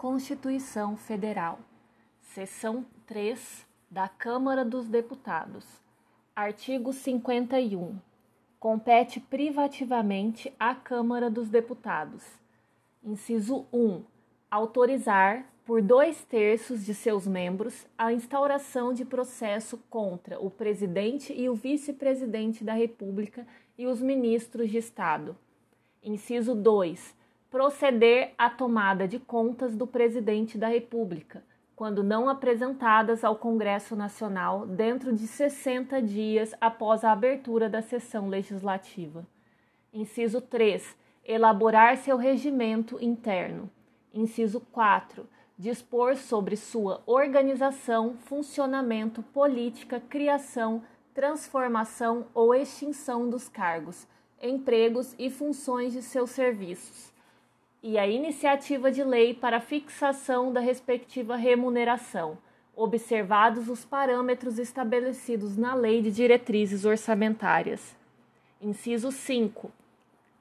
Constituição Federal. Seção 3 da Câmara dos Deputados. Artigo 51. Compete privativamente à Câmara dos Deputados. Inciso 1. Autorizar, por dois terços de seus membros, a instauração de processo contra o presidente e o vice-presidente da República e os ministros de Estado. Inciso 2. Proceder à tomada de contas do presidente da República, quando não apresentadas ao Congresso Nacional dentro de 60 dias após a abertura da sessão legislativa. Inciso 3. Elaborar seu regimento interno. Inciso 4. Dispor sobre sua organização, funcionamento, política, criação, transformação ou extinção dos cargos, empregos e funções de seus serviços. E a iniciativa de lei para fixação da respectiva remuneração, observados os parâmetros estabelecidos na Lei de Diretrizes Orçamentárias. Inciso 5.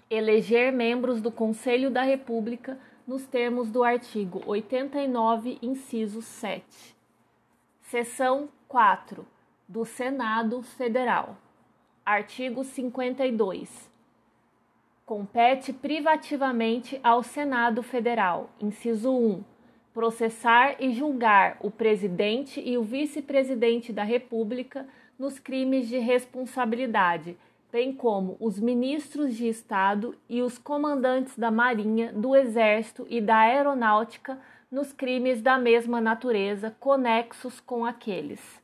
Eleger membros do Conselho da República nos termos do artigo 89, inciso 7. Seção 4 do Senado Federal. Artigo 52. Compete privativamente ao Senado Federal, inciso 1, processar e julgar o presidente e o vice-presidente da República nos crimes de responsabilidade bem como os ministros de Estado e os comandantes da Marinha, do Exército e da Aeronáutica nos crimes da mesma natureza conexos com aqueles.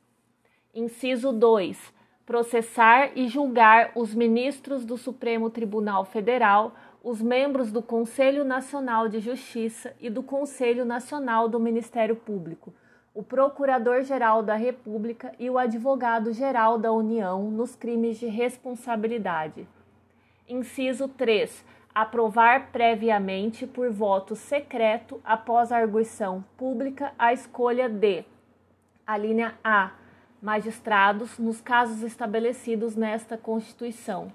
Inciso 2. Processar e julgar os ministros do Supremo Tribunal Federal, os membros do Conselho Nacional de Justiça e do Conselho Nacional do Ministério Público o Procurador-Geral da República e o Advogado-Geral da União nos crimes de responsabilidade. Inciso 3. Aprovar previamente, por voto secreto, após arguição pública, a escolha de: a linha A. Magistrados, nos casos estabelecidos nesta Constituição.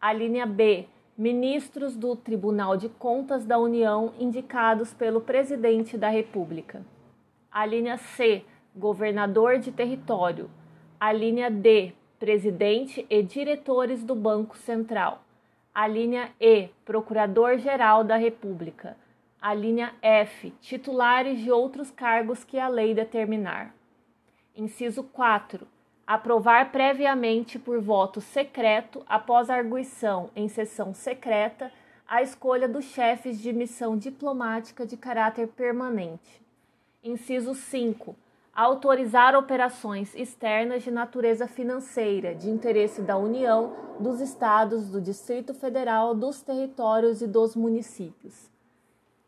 A linha B. Ministros do Tribunal de Contas da União indicados pelo Presidente da República. A linha C, governador de território. A linha D, presidente e diretores do Banco Central. A linha E, procurador-geral da República. A linha F, titulares de outros cargos que a lei determinar. Inciso 4. Aprovar previamente por voto secreto, após arguição em sessão secreta, a escolha dos chefes de missão diplomática de caráter permanente. Inciso 5. Autorizar operações externas de natureza financeira, de interesse da União, dos Estados, do Distrito Federal, dos territórios e dos municípios.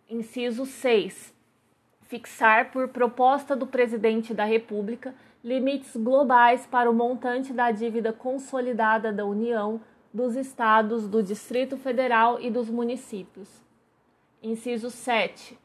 Inciso 6. Fixar, por proposta do Presidente da República, limites globais para o montante da dívida consolidada da União, dos Estados, do Distrito Federal e dos municípios. Inciso 7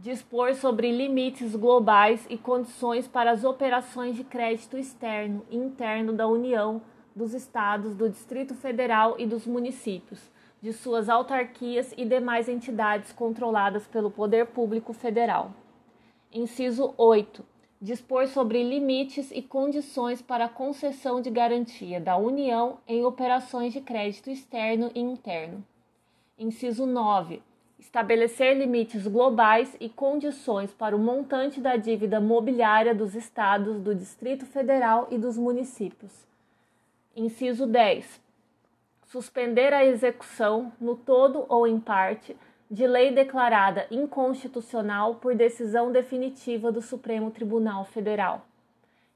dispor sobre limites globais e condições para as operações de crédito externo e interno da União, dos Estados, do Distrito Federal e dos municípios, de suas autarquias e demais entidades controladas pelo Poder Público Federal. Inciso 8. Dispor sobre limites e condições para concessão de garantia da União em operações de crédito externo e interno. Inciso 9 estabelecer limites globais e condições para o montante da dívida mobiliária dos estados, do Distrito Federal e dos municípios. Inciso 10. Suspender a execução, no todo ou em parte, de lei declarada inconstitucional por decisão definitiva do Supremo Tribunal Federal.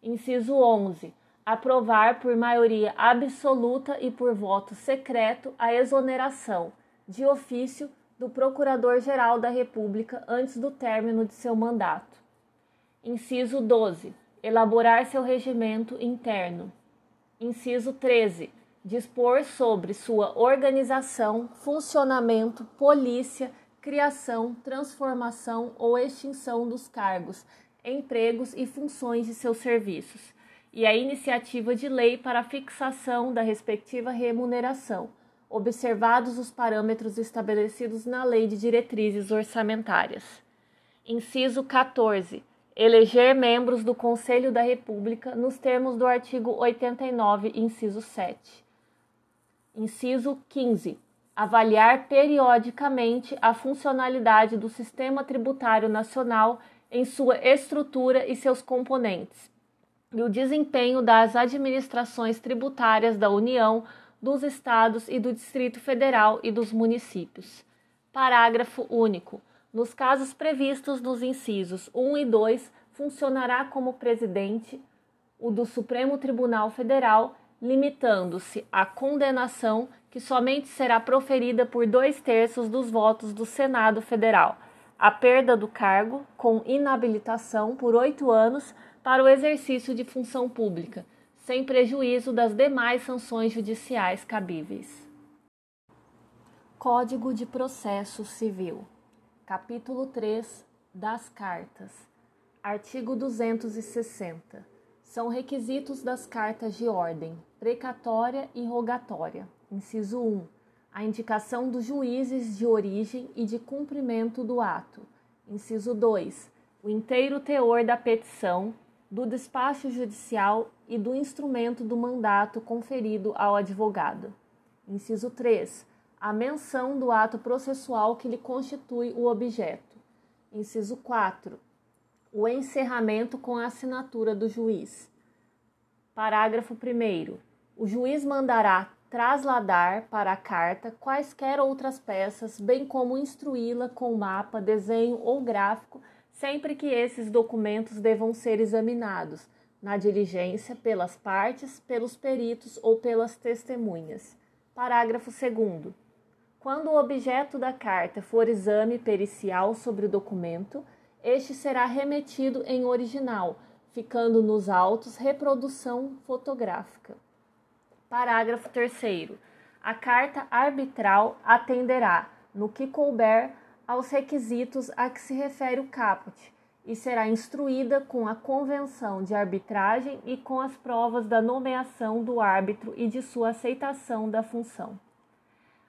Inciso 11. Aprovar por maioria absoluta e por voto secreto a exoneração, de ofício, do Procurador-Geral da República antes do término de seu mandato. Inciso 12. Elaborar seu regimento interno. Inciso 13. Dispor sobre sua organização, funcionamento, polícia, criação, transformação ou extinção dos cargos, empregos e funções de seus serviços, e a iniciativa de lei para a fixação da respectiva remuneração observados os parâmetros estabelecidos na Lei de Diretrizes Orçamentárias. Inciso 14. Eleger membros do Conselho da República nos termos do artigo 89, inciso 7. Inciso 15. Avaliar periodicamente a funcionalidade do Sistema Tributário Nacional em sua estrutura e seus componentes, e o desempenho das administrações tributárias da União, dos Estados e do Distrito Federal e dos municípios. Parágrafo único. Nos casos previstos nos incisos 1 e 2, funcionará como presidente o do Supremo Tribunal Federal, limitando-se à condenação que somente será proferida por dois terços dos votos do Senado Federal, a perda do cargo com inabilitação por oito anos para o exercício de função pública, sem prejuízo das demais sanções judiciais cabíveis. Código de Processo Civil Capítulo 3 das Cartas. Artigo 260. São requisitos das cartas de ordem precatória e rogatória. Inciso 1. A indicação dos juízes de origem e de cumprimento do ato. Inciso 2. O inteiro teor da petição, do despacho judicial e do instrumento do mandato conferido ao advogado. Inciso 3 a menção do ato processual que lhe constitui o objeto. Inciso 4. O encerramento com a assinatura do juiz. Parágrafo 1. O juiz mandará trasladar para a carta quaisquer outras peças, bem como instruí-la com mapa, desenho ou gráfico, sempre que esses documentos devam ser examinados, na diligência, pelas partes, pelos peritos ou pelas testemunhas. Parágrafo 2. Quando o objeto da carta for exame pericial sobre o documento, este será remetido em original, ficando nos autos reprodução fotográfica. Parágrafo 3. A carta arbitral atenderá, no que couber, aos requisitos a que se refere o caput e será instruída com a convenção de arbitragem e com as provas da nomeação do árbitro e de sua aceitação da função.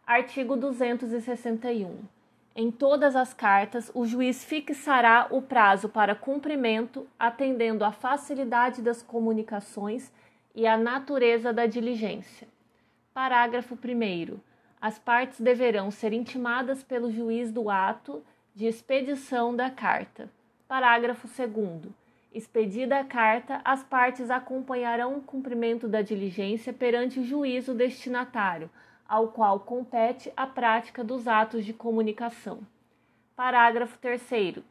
Artigo 261. Em todas as cartas, o juiz fixará o prazo para cumprimento, atendendo à facilidade das comunicações e à natureza da diligência. Parágrafo 1. As partes deverão ser intimadas pelo juiz do ato de expedição da carta. Parágrafo 2. Expedida a carta, as partes acompanharão o cumprimento da diligência perante o juízo destinatário ao qual compete a prática dos atos de comunicação. Parágrafo 3.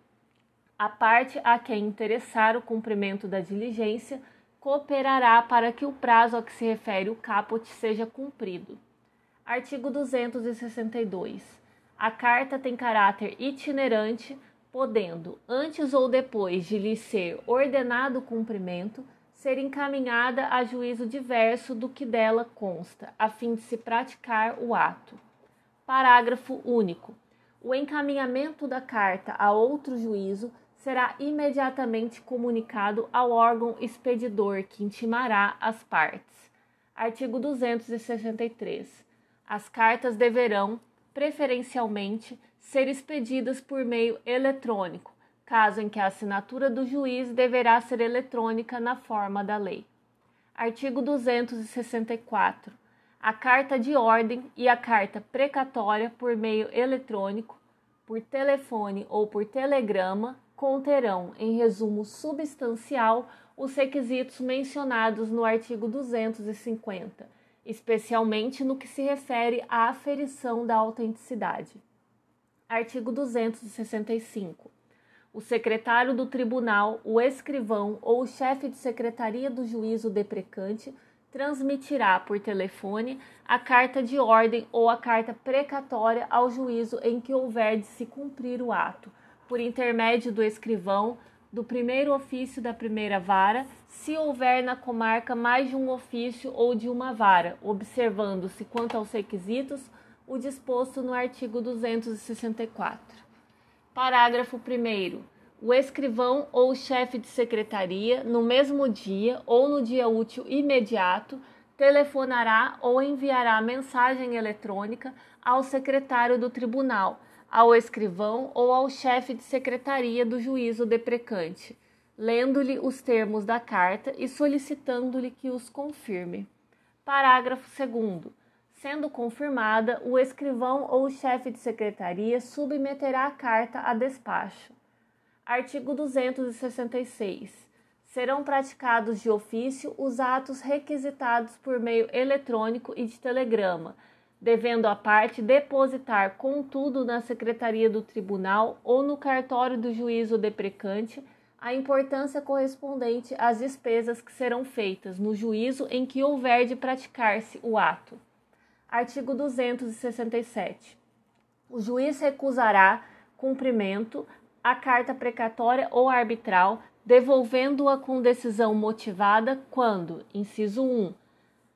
A parte a quem interessar o cumprimento da diligência cooperará para que o prazo a que se refere o caput seja cumprido. Artigo 262. A carta tem caráter itinerante, podendo, antes ou depois de lhe ser ordenado o cumprimento, ser encaminhada a juízo diverso do que dela consta, a fim de se praticar o ato. Parágrafo único. O encaminhamento da carta a outro juízo será imediatamente comunicado ao órgão expedidor que intimará as partes. Artigo 263. As cartas deverão, preferencialmente, ser expedidas por meio eletrônico, caso em que a assinatura do juiz deverá ser eletrônica na forma da lei. Artigo 264. A carta de ordem e a carta precatória por meio eletrônico, por telefone ou por telegrama conterão, em resumo substancial, os requisitos mencionados no artigo 250, especialmente no que se refere à aferição da autenticidade. Artigo 265 o secretário do tribunal, o escrivão ou o chefe de secretaria do juízo deprecante transmitirá por telefone a carta de ordem ou a carta precatória ao juízo em que houver de se cumprir o ato, por intermédio do escrivão do primeiro ofício da primeira vara, se houver na comarca mais de um ofício ou de uma vara, observando-se quanto aos requisitos o disposto no artigo 264. Parágrafo 1. O escrivão ou chefe de secretaria, no mesmo dia ou no dia útil imediato, telefonará ou enviará mensagem eletrônica ao secretário do tribunal, ao escrivão ou ao chefe de secretaria do juízo deprecante, lendo-lhe os termos da carta e solicitando-lhe que os confirme. Parágrafo 2. Sendo confirmada, o escrivão ou o chefe de secretaria submeterá a carta a despacho. Artigo 266 serão praticados de ofício os atos requisitados por meio eletrônico e de telegrama, devendo a parte depositar, contudo, na secretaria do tribunal ou no cartório do juízo deprecante a importância correspondente às despesas que serão feitas no juízo em que houver de praticar-se o ato. Artigo 267. O juiz recusará cumprimento à carta precatória ou arbitral devolvendo-a com decisão motivada quando, inciso 1,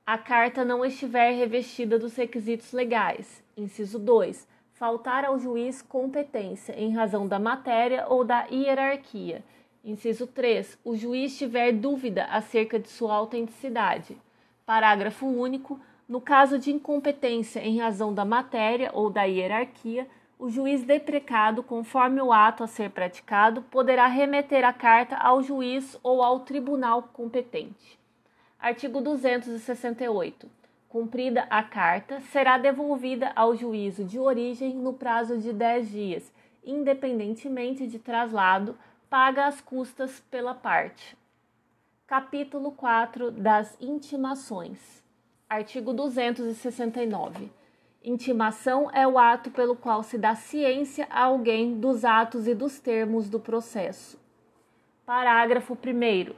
a carta não estiver revestida dos requisitos legais. Inciso 2, faltar ao juiz competência em razão da matéria ou da hierarquia. Inciso 3, o juiz tiver dúvida acerca de sua autenticidade. Parágrafo único. No caso de incompetência em razão da matéria ou da hierarquia, o juiz deprecado, conforme o ato a ser praticado, poderá remeter a carta ao juiz ou ao tribunal competente. Artigo 268. Cumprida a carta, será devolvida ao juízo de origem no prazo de 10 dias, independentemente de traslado, paga as custas pela parte. Capítulo 4 das Intimações. Artigo 269. Intimação é o ato pelo qual se dá ciência a alguém dos atos e dos termos do processo. Parágrafo 1.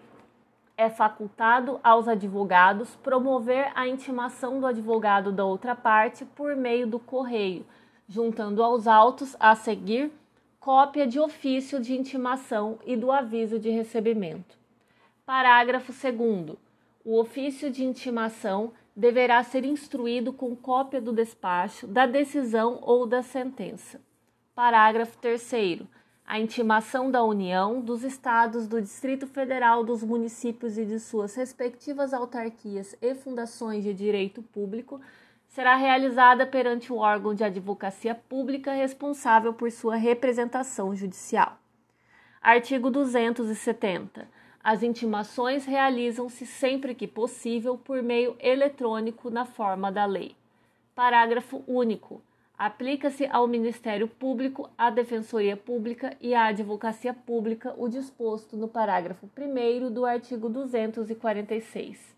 É facultado aos advogados promover a intimação do advogado da outra parte por meio do correio, juntando aos autos a seguir cópia de ofício de intimação e do aviso de recebimento. Parágrafo 2. O ofício de intimação deverá ser instruído com cópia do despacho, da decisão ou da sentença. Parágrafo 3. A intimação da União, dos Estados, do Distrito Federal, dos municípios e de suas respectivas autarquias e fundações de direito público será realizada perante o órgão de advocacia pública responsável por sua representação judicial. Artigo 270. As intimações realizam-se sempre que possível por meio eletrônico na forma da lei. Parágrafo único. Aplica-se ao Ministério Público, à Defensoria Pública e à Advocacia Pública o disposto no parágrafo 1 do artigo 246.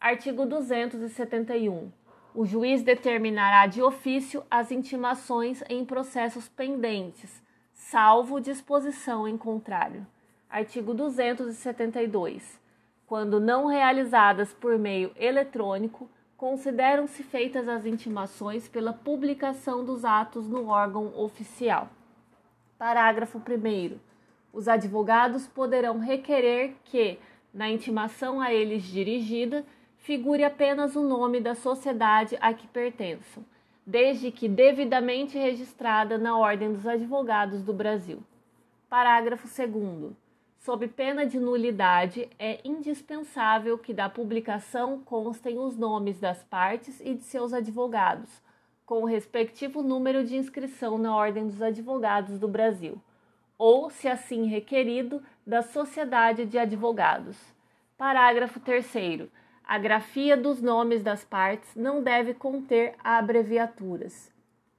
Artigo 271. O juiz determinará de ofício as intimações em processos pendentes, salvo disposição em contrário. Artigo 272. Quando não realizadas por meio eletrônico, consideram-se feitas as intimações pela publicação dos atos no órgão oficial. Parágrafo 1. Os advogados poderão requerer que, na intimação a eles dirigida, figure apenas o nome da sociedade a que pertençam, desde que devidamente registrada na Ordem dos Advogados do Brasil. Parágrafo 2. Sob pena de nulidade, é indispensável que da publicação constem os nomes das partes e de seus advogados, com o respectivo número de inscrição na Ordem dos Advogados do Brasil, ou, se assim requerido, da Sociedade de Advogados. Parágrafo 3. A grafia dos nomes das partes não deve conter abreviaturas.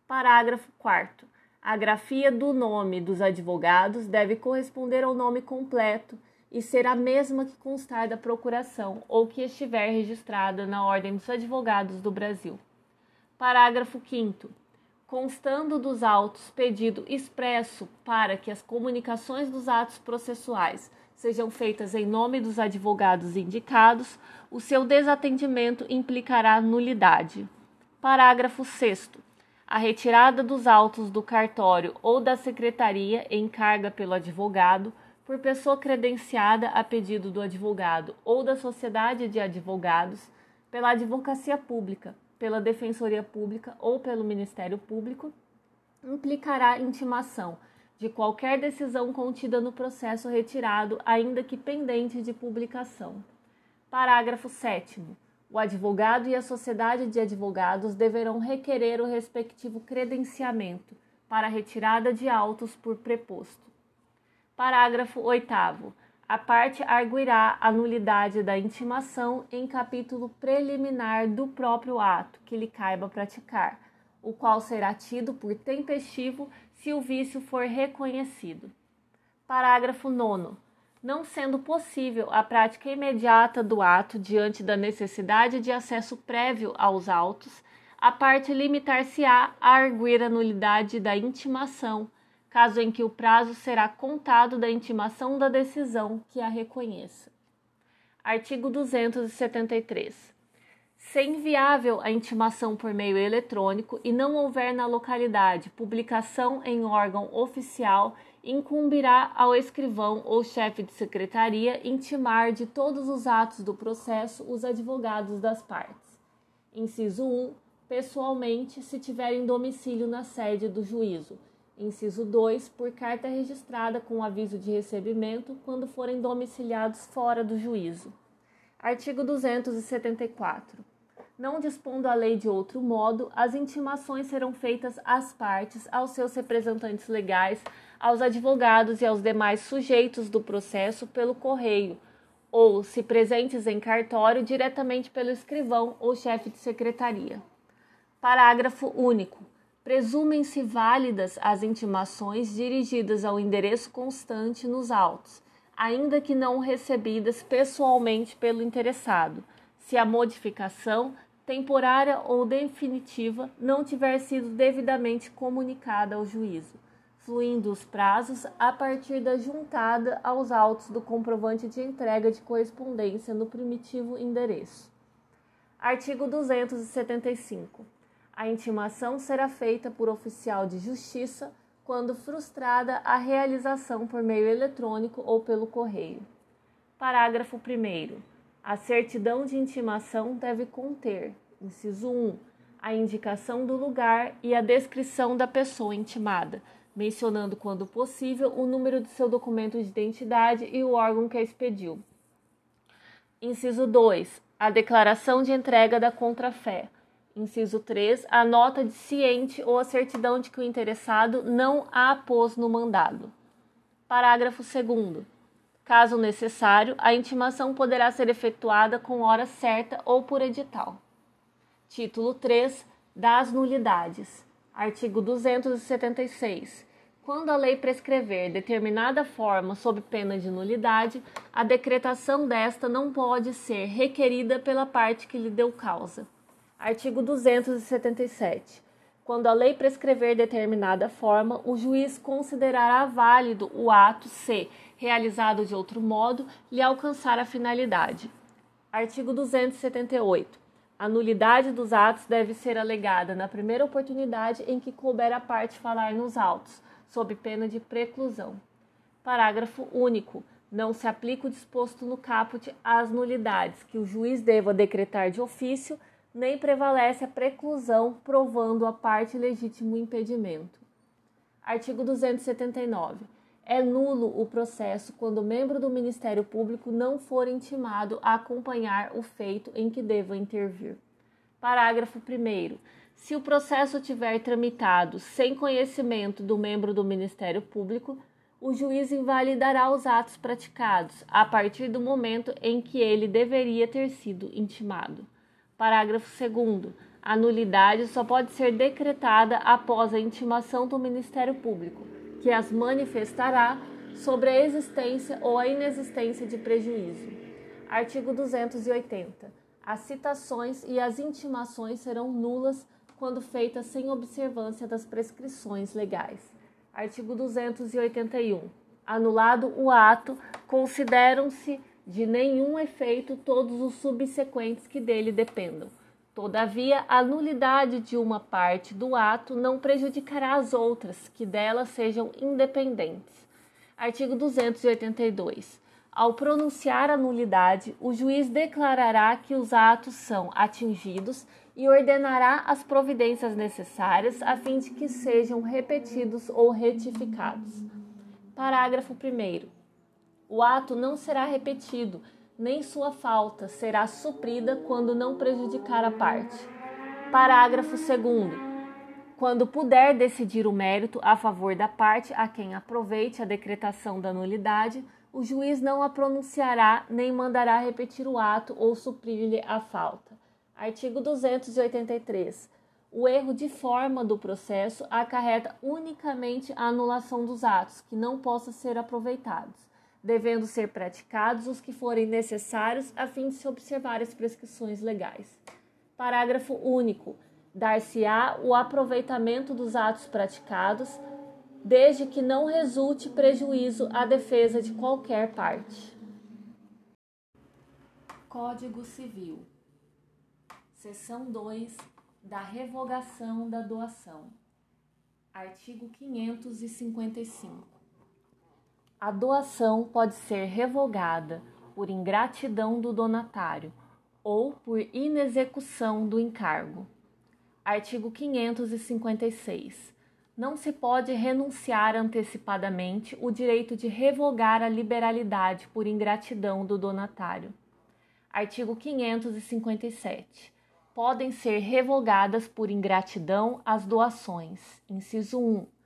Parágrafo 4. A grafia do nome dos advogados deve corresponder ao nome completo e ser a mesma que constar da procuração ou que estiver registrada na Ordem dos Advogados do Brasil. Parágrafo 5. Constando dos autos pedido expresso para que as comunicações dos atos processuais sejam feitas em nome dos advogados indicados, o seu desatendimento implicará nulidade. Parágrafo 6 a retirada dos autos do cartório ou da secretaria em carga pelo advogado por pessoa credenciada a pedido do advogado ou da sociedade de advogados, pela advocacia pública, pela defensoria pública ou pelo Ministério Público, implicará intimação de qualquer decisão contida no processo retirado, ainda que pendente de publicação. Parágrafo 7 o advogado e a sociedade de advogados deverão requerer o respectivo credenciamento para retirada de autos por preposto. Parágrafo 8. A parte arguirá a nulidade da intimação em capítulo preliminar do próprio ato que lhe caiba praticar, o qual será tido por tempestivo se o vício for reconhecido. Parágrafo 9. Não sendo possível a prática imediata do ato diante da necessidade de acesso prévio aos autos, a parte limitar-se-á a arguir a nulidade da intimação caso em que o prazo será contado da intimação da decisão que a reconheça. Artigo 273. Se inviável a intimação por meio eletrônico e não houver na localidade publicação em órgão oficial, incumbirá ao escrivão ou chefe de secretaria intimar de todos os atos do processo os advogados das partes. Inciso 1. Pessoalmente, se tiverem domicílio na sede do juízo Inciso 2, por carta registrada com aviso de recebimento quando forem domiciliados fora do juízo. Artigo 274. Não dispondo a lei de outro modo, as intimações serão feitas às partes, aos seus representantes legais, aos advogados e aos demais sujeitos do processo pelo correio, ou, se presentes em cartório, diretamente pelo escrivão ou chefe de secretaria. Parágrafo único. Presumem-se válidas as intimações dirigidas ao endereço constante nos autos, ainda que não recebidas pessoalmente pelo interessado, se a modificação, temporária ou definitiva, não tiver sido devidamente comunicada ao juízo, fluindo os prazos a partir da juntada aos autos do comprovante de entrega de correspondência no primitivo endereço. Artigo 275. A intimação será feita por oficial de justiça quando frustrada a realização por meio eletrônico ou pelo correio. Parágrafo 1. A certidão de intimação deve conter, inciso 1, a indicação do lugar e a descrição da pessoa intimada, mencionando, quando possível, o número de seu documento de identidade e o órgão que a expediu. Inciso 2. A declaração de entrega da contrafé Inciso 3. A nota de ciente ou a certidão de que o interessado não a apôs no mandado. Parágrafo 2. Caso necessário, a intimação poderá ser efetuada com hora certa ou por edital. Título 3. Das nulidades. Artigo 276. Quando a lei prescrever determinada forma sob pena de nulidade, a decretação desta não pode ser requerida pela parte que lhe deu causa. Artigo 277. Quando a lei prescrever determinada forma, o juiz considerará válido o ato se, realizado de outro modo, lhe alcançar a finalidade. Artigo 278. A nulidade dos atos deve ser alegada na primeira oportunidade em que couber a parte falar nos autos, sob pena de preclusão. Parágrafo único. Não se aplica o disposto no caput às nulidades que o juiz deva decretar de ofício nem prevalece a preclusão provando a parte legítimo impedimento. Artigo 279. É nulo o processo quando o membro do Ministério Público não for intimado a acompanhar o feito em que deva intervir. Parágrafo 1. Se o processo tiver tramitado sem conhecimento do membro do Ministério Público, o juiz invalidará os atos praticados a partir do momento em que ele deveria ter sido intimado. Parágrafo 2. A nulidade só pode ser decretada após a intimação do Ministério Público, que as manifestará sobre a existência ou a inexistência de prejuízo. Artigo 280. As citações e as intimações serão nulas quando feitas sem observância das prescrições legais. Artigo 281. Anulado o ato, consideram-se de nenhum efeito todos os subsequentes que dele dependam. Todavia, a nulidade de uma parte do ato não prejudicará as outras, que delas sejam independentes. Artigo 282. Ao pronunciar a nulidade, o juiz declarará que os atos são atingidos e ordenará as providências necessárias a fim de que sejam repetidos ou retificados. Parágrafo 1 o ato não será repetido, nem sua falta será suprida quando não prejudicar a parte. Parágrafo 2. quando puder decidir o mérito a favor da parte a quem aproveite a decretação da nulidade, o juiz não a pronunciará nem mandará repetir o ato ou suprir-lhe a falta. Artigo 283. O erro de forma do processo acarreta unicamente a anulação dos atos que não possam ser aproveitados, devendo ser praticados os que forem necessários a fim de se observar as prescrições legais. Parágrafo único. Dar-se-á o aproveitamento dos atos praticados, desde que não resulte prejuízo à defesa de qualquer parte. Código Civil. Seção 2 da revogação da doação. Artigo 555. A doação pode ser revogada por ingratidão do donatário ou por inexecução do encargo. Artigo 556. Não se pode renunciar antecipadamente o direito de revogar a liberalidade por ingratidão do donatário. Artigo 557 podem ser revogadas por ingratidão as doações. Inciso 1.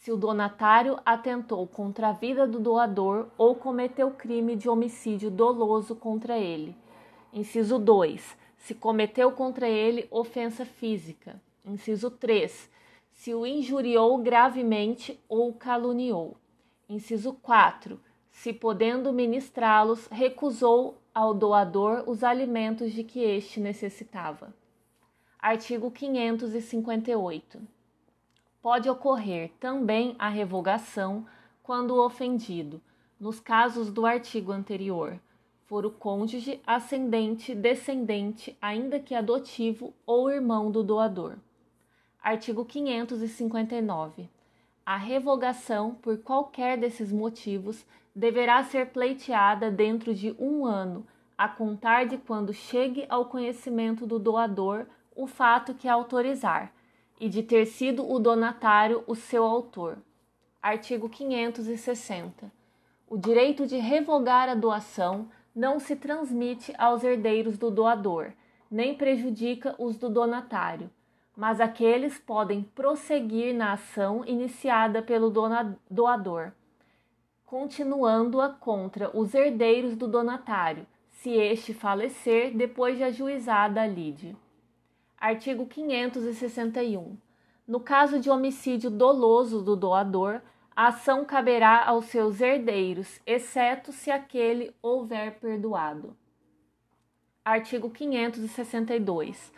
Se o donatário atentou contra a vida do doador ou cometeu crime de homicídio doloso contra ele. Inciso 2. Se cometeu contra ele ofensa física. Inciso 3. Se o injuriou gravemente ou caluniou. Inciso 4. Se podendo ministrá-los, recusou ao doador os alimentos de que este necessitava. Artigo 558. Pode ocorrer também a revogação quando o ofendido, nos casos do artigo anterior, for o cônjuge, ascendente, descendente, ainda que adotivo ou irmão do doador. Artigo 559. A revogação, por qualquer desses motivos, deverá ser pleiteada dentro de um ano, a contar de quando chegue ao conhecimento do doador o fato que autorizar, e de ter sido o donatário o seu autor. Artigo 560. O direito de revogar a doação não se transmite aos herdeiros do doador, nem prejudica os do donatário, mas aqueles podem prosseguir na ação iniciada pelo doador continuando-a contra os herdeiros do donatário, se este falecer depois de ajuizada a lide. Artigo 561. No caso de homicídio doloso do doador, a ação caberá aos seus herdeiros, exceto se aquele houver perdoado. Artigo 562.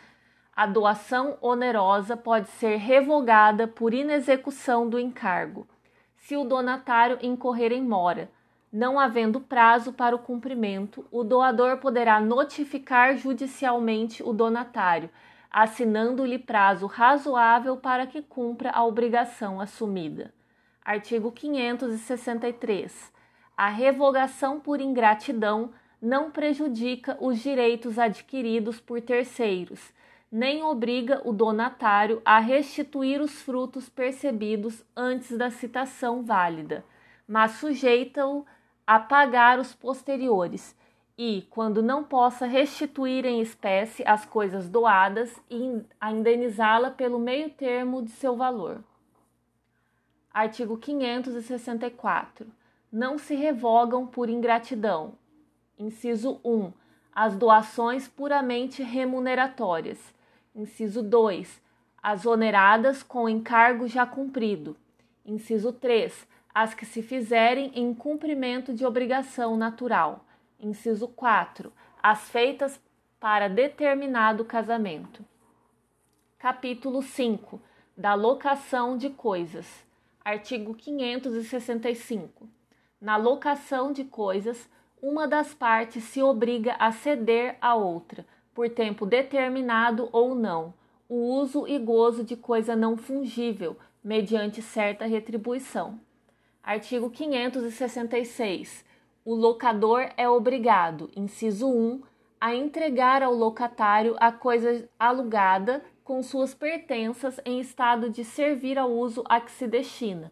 A doação onerosa pode ser revogada por inexecução do encargo, se o donatário incorrer em mora. Não havendo prazo para o cumprimento, o doador poderá notificar judicialmente o donatário, assinando-lhe prazo razoável para que cumpra a obrigação assumida. Artigo 563. A revogação por ingratidão não prejudica os direitos adquiridos por terceiros nem obriga o donatário a restituir os frutos percebidos antes da citação válida, mas sujeita-o a pagar os posteriores e, quando não possa restituir em espécie as coisas doadas, a indenizá-la pelo meio termo de seu valor. Artigo 564. Não se revogam por ingratidão. Inciso 1. As doações puramente remuneratórias Inciso 2. As oneradas com encargo já cumprido. Inciso 3. As que se fizerem em cumprimento de obrigação natural. Inciso 4. As feitas para determinado casamento. Capítulo 5. Da locação de coisas. Artigo 565. Na locação de coisas, uma das partes se obriga a ceder à outra por tempo determinado ou não, o uso e gozo de coisa não fungível, mediante certa retribuição. Artigo 566. O locador é obrigado, inciso 1, a entregar ao locatário a coisa alugada com suas pertenças em estado de servir ao uso a que se destina,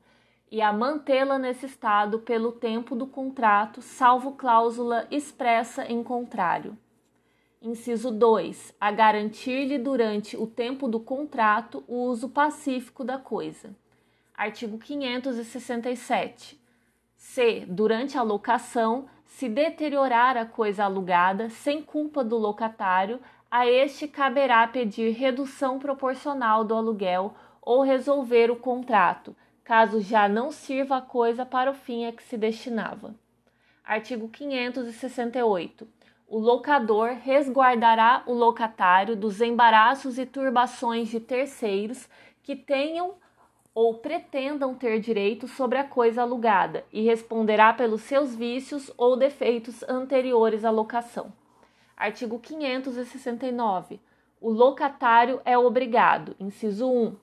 e a mantê-la nesse estado pelo tempo do contrato, salvo cláusula expressa em contrário. Inciso 2. A garantir-lhe durante o tempo do contrato o uso pacífico da coisa. Artigo 567. Se, durante a locação, se deteriorar a coisa alugada sem culpa do locatário, a este caberá pedir redução proporcional do aluguel ou resolver o contrato, caso já não sirva a coisa para o fim a que se destinava. Artigo 568. O locador resguardará o locatário dos embaraços e turbações de terceiros que tenham ou pretendam ter direito sobre a coisa alugada e responderá pelos seus vícios ou defeitos anteriores à locação. Artigo 569. O locatário é obrigado, inciso 1,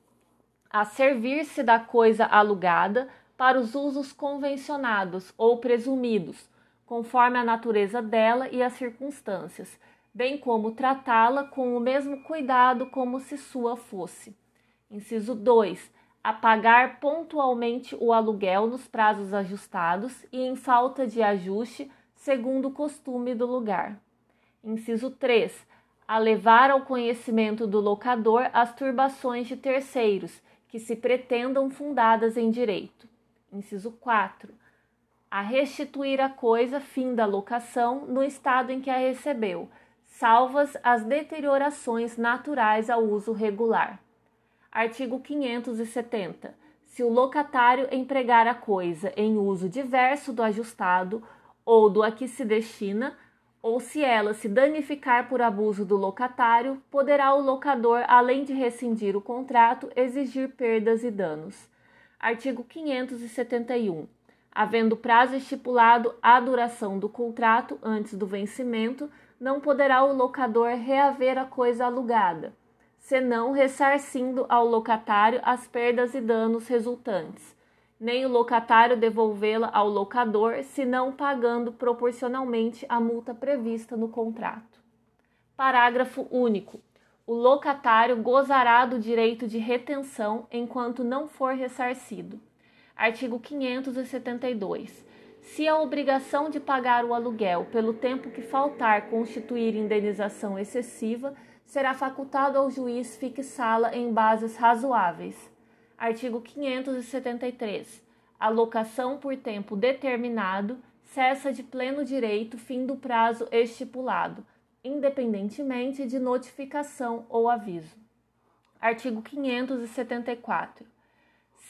a servir-se da coisa alugada para os usos convencionados ou presumidos, conforme a natureza dela e as circunstâncias, bem como tratá-la com o mesmo cuidado como se sua fosse. Inciso 2 a pagar pontualmente o aluguel nos prazos ajustados e em falta de ajuste, segundo o costume do lugar. Inciso 3. A levar ao conhecimento do locador as turbações de terceiros que se pretendam fundadas em direito. Inciso 4. A restituir a coisa fim da locação no estado em que a recebeu, salvas as deteriorações naturais ao uso regular. Artigo 570. Se o locatário empregar a coisa em uso diverso do ajustado ou do a que se destina, ou se ela se danificar por abuso do locatário, poderá o locador, além de rescindir o contrato, exigir perdas e danos. Artigo 571. Havendo prazo estipulado a duração do contrato antes do vencimento, não poderá o locador reaver a coisa alugada senão ressarcindo ao locatário as perdas e danos resultantes, nem o locatário devolvê-la ao locador, senão pagando proporcionalmente a multa prevista no contrato. Parágrafo único. O locatário gozará do direito de retenção enquanto não for ressarcido. Artigo 572. Se a obrigação de pagar o aluguel pelo tempo que faltar constituir indenização excessiva, será facultado ao juiz fixá-la em bases razoáveis. Artigo 573. A locação por tempo determinado cessa de pleno direito fim do prazo estipulado, independentemente de notificação ou aviso. Artigo 574.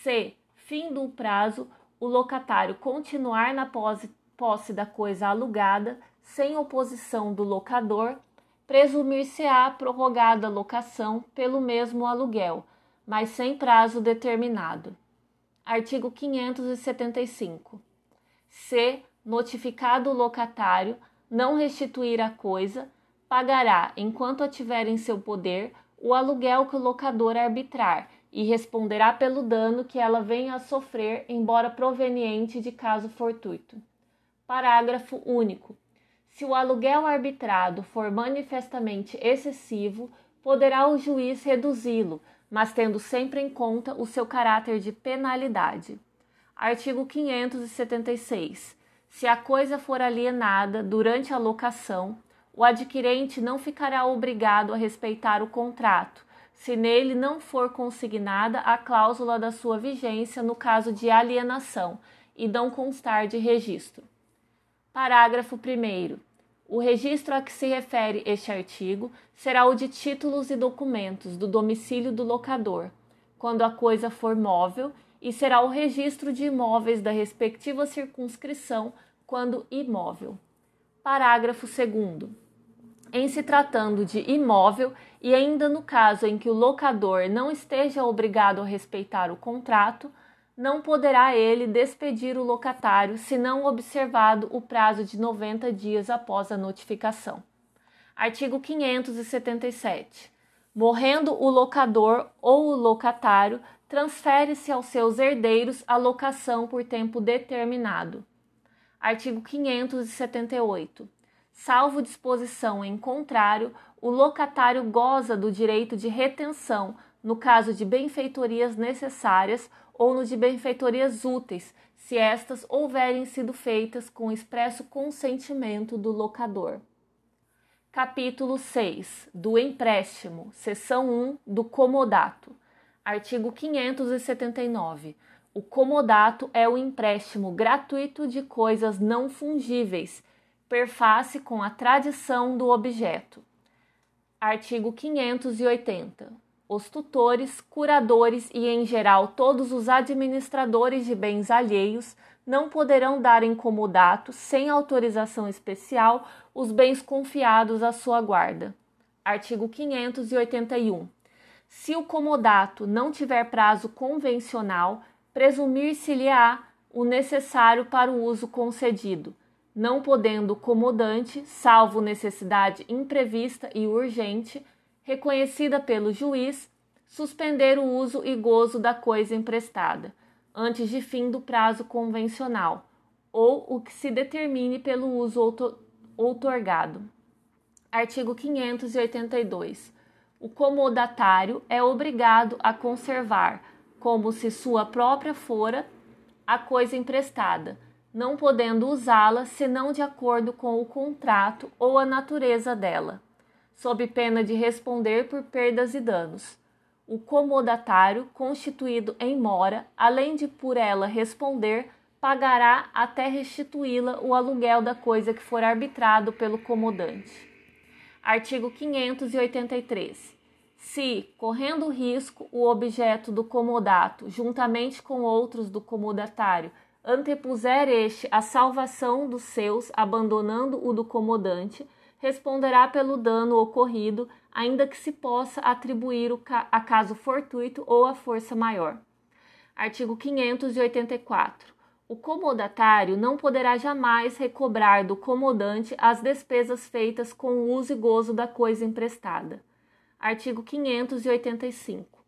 Se, fim do prazo, o locatário continuar na posse, posse da coisa alugada, sem oposição do locador, presumir-se-á prorrogada a locação pelo mesmo aluguel, mas sem prazo determinado. Artigo 575. Se, notificado o locatário, não restituir a coisa, pagará, enquanto a tiver em seu poder, o aluguel que o locador arbitrar e responderá pelo dano que ela venha a sofrer, embora proveniente de caso fortuito. Parágrafo único. Se o aluguel arbitrado for manifestamente excessivo, poderá o juiz reduzi-lo, mas tendo sempre em conta o seu caráter de penalidade. Artigo 576. Se a coisa for alienada durante a locação, o adquirente não ficará obrigado a respeitar o contrato, se nele não for consignada a cláusula da sua vigência no caso de alienação e não constar de registro. Parágrafo 1. O registro a que se refere este artigo será o de títulos e documentos do domicílio do locador, quando a coisa for móvel, e será o registro de imóveis da respectiva circunscrição, quando imóvel. Parágrafo 2. Em se tratando de imóvel, e ainda no caso em que o locador não esteja obrigado a respeitar o contrato, não poderá ele despedir o locatário se não observado o prazo de 90 dias após a notificação. Artigo 577. Morrendo o locador ou o locatário, transfere-se aos seus herdeiros a locação por tempo determinado. Artigo 578. Salvo disposição em contrário, o locatário goza do direito de retenção no caso de benfeitorias necessárias ou no de benfeitorias úteis, se estas houverem sido feitas com expresso consentimento do locador. Capítulo 6 do empréstimo, seção 1 do comodato. Artigo 579. O comodato é o empréstimo gratuito de coisas não fungíveis, per face com a tradição do objeto. Artigo 580. Os tutores, curadores e, em geral, todos os administradores de bens alheios não poderão dar em comodato, sem autorização especial, os bens confiados à sua guarda. Artigo 581. Se o comodato não tiver prazo convencional, presumir-se-lhe-á o necessário para o uso concedido, não podendo o comodante, salvo necessidade imprevista e urgente, reconhecida pelo juiz, suspender o uso e gozo da coisa emprestada, antes de fim do prazo convencional, ou o que se determine pelo uso outorgado. Artigo 582. O comodatário é obrigado a conservar, como se sua própria fora, a coisa emprestada, não podendo usá-la senão de acordo com o contrato ou a natureza dela, sob pena de responder por perdas e danos. O comodatário, constituído em mora, além de por ela responder, pagará até restituí-la o aluguel da coisa que for arbitrado pelo comodante. Artigo 583. Se, correndo risco, o objeto do comodato, juntamente com outros do comodatário, antepuser este a salvação dos seus, abandonando o do comodante, responderá pelo dano ocorrido, ainda que se possa atribuir ca a caso fortuito ou a força maior. Artigo 584. O comodatário não poderá jamais recobrar do comodante as despesas feitas com o uso e gozo da coisa emprestada. Artigo 585.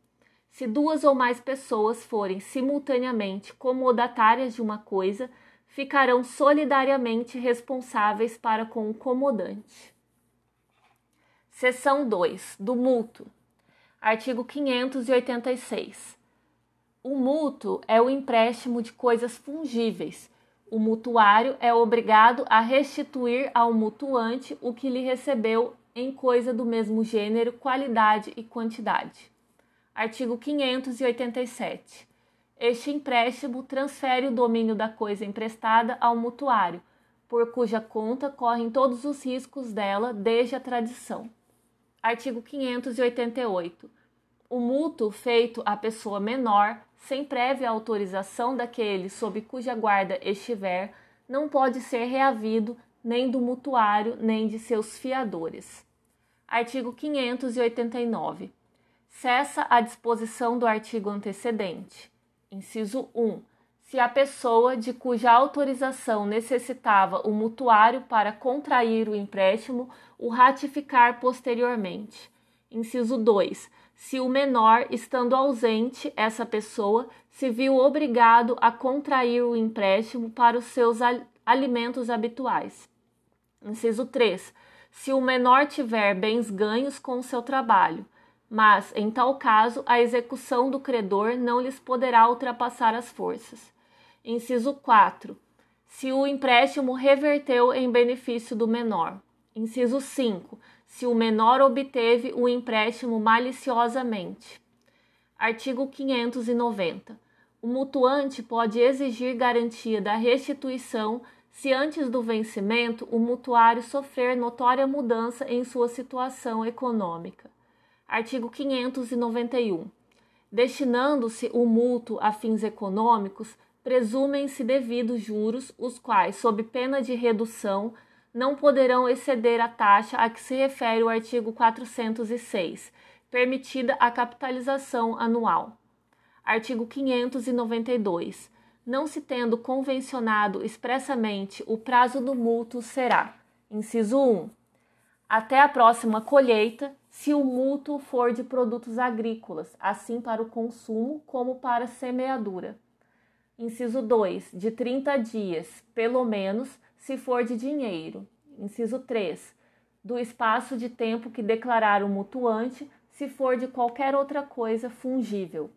Se duas ou mais pessoas forem simultaneamente comodatárias de uma coisa, ficarão solidariamente responsáveis para com o comodante. Seção 2 do mútuo. Artigo 586. O mútuo é o empréstimo de coisas fungíveis. O mutuário é obrigado a restituir ao mutuante o que lhe recebeu em coisa do mesmo gênero, qualidade e quantidade. Artigo 587. Este empréstimo transfere o domínio da coisa emprestada ao mutuário, por cuja conta correm todos os riscos dela desde a tradição. Artigo 588. O mútuo feito à pessoa menor sem prévia autorização daquele sob cuja guarda estiver, não pode ser reavido nem do mutuário nem de seus fiadores. Artigo 589. Cessa a disposição do artigo antecedente. Inciso 1. Se a pessoa de cuja autorização necessitava o mutuário para contrair o empréstimo o ratificar posteriormente. Inciso 2 se o menor, estando ausente, essa pessoa, se viu obrigado a contrair o empréstimo para os seus alimentos habituais. Inciso 3. Se o menor tiver bens ganhos com o seu trabalho, mas, em tal caso, a execução do credor não lhes poderá ultrapassar as forças. Inciso 4. Se o empréstimo reverteu em benefício do menor. Inciso 5 se o menor obteve o empréstimo maliciosamente. Artigo 590. O mutuante pode exigir garantia da restituição se antes do vencimento o mutuário sofrer notória mudança em sua situação econômica. Artigo 591. Destinando-se o mútuo a fins econômicos, presumem-se devidos juros, os quais, sob pena de redução, não poderão exceder a taxa a que se refere o artigo 406, permitida a capitalização anual. Artigo 592. Não se tendo convencionado expressamente o prazo do mútuo será: inciso 1. Até a próxima colheita, se o mútuo for de produtos agrícolas, assim para o consumo como para semeadura. Inciso 2. De 30 dias, pelo menos, se for de dinheiro. Inciso 3. Do espaço de tempo que declarar o mutuante, se for de qualquer outra coisa fungível.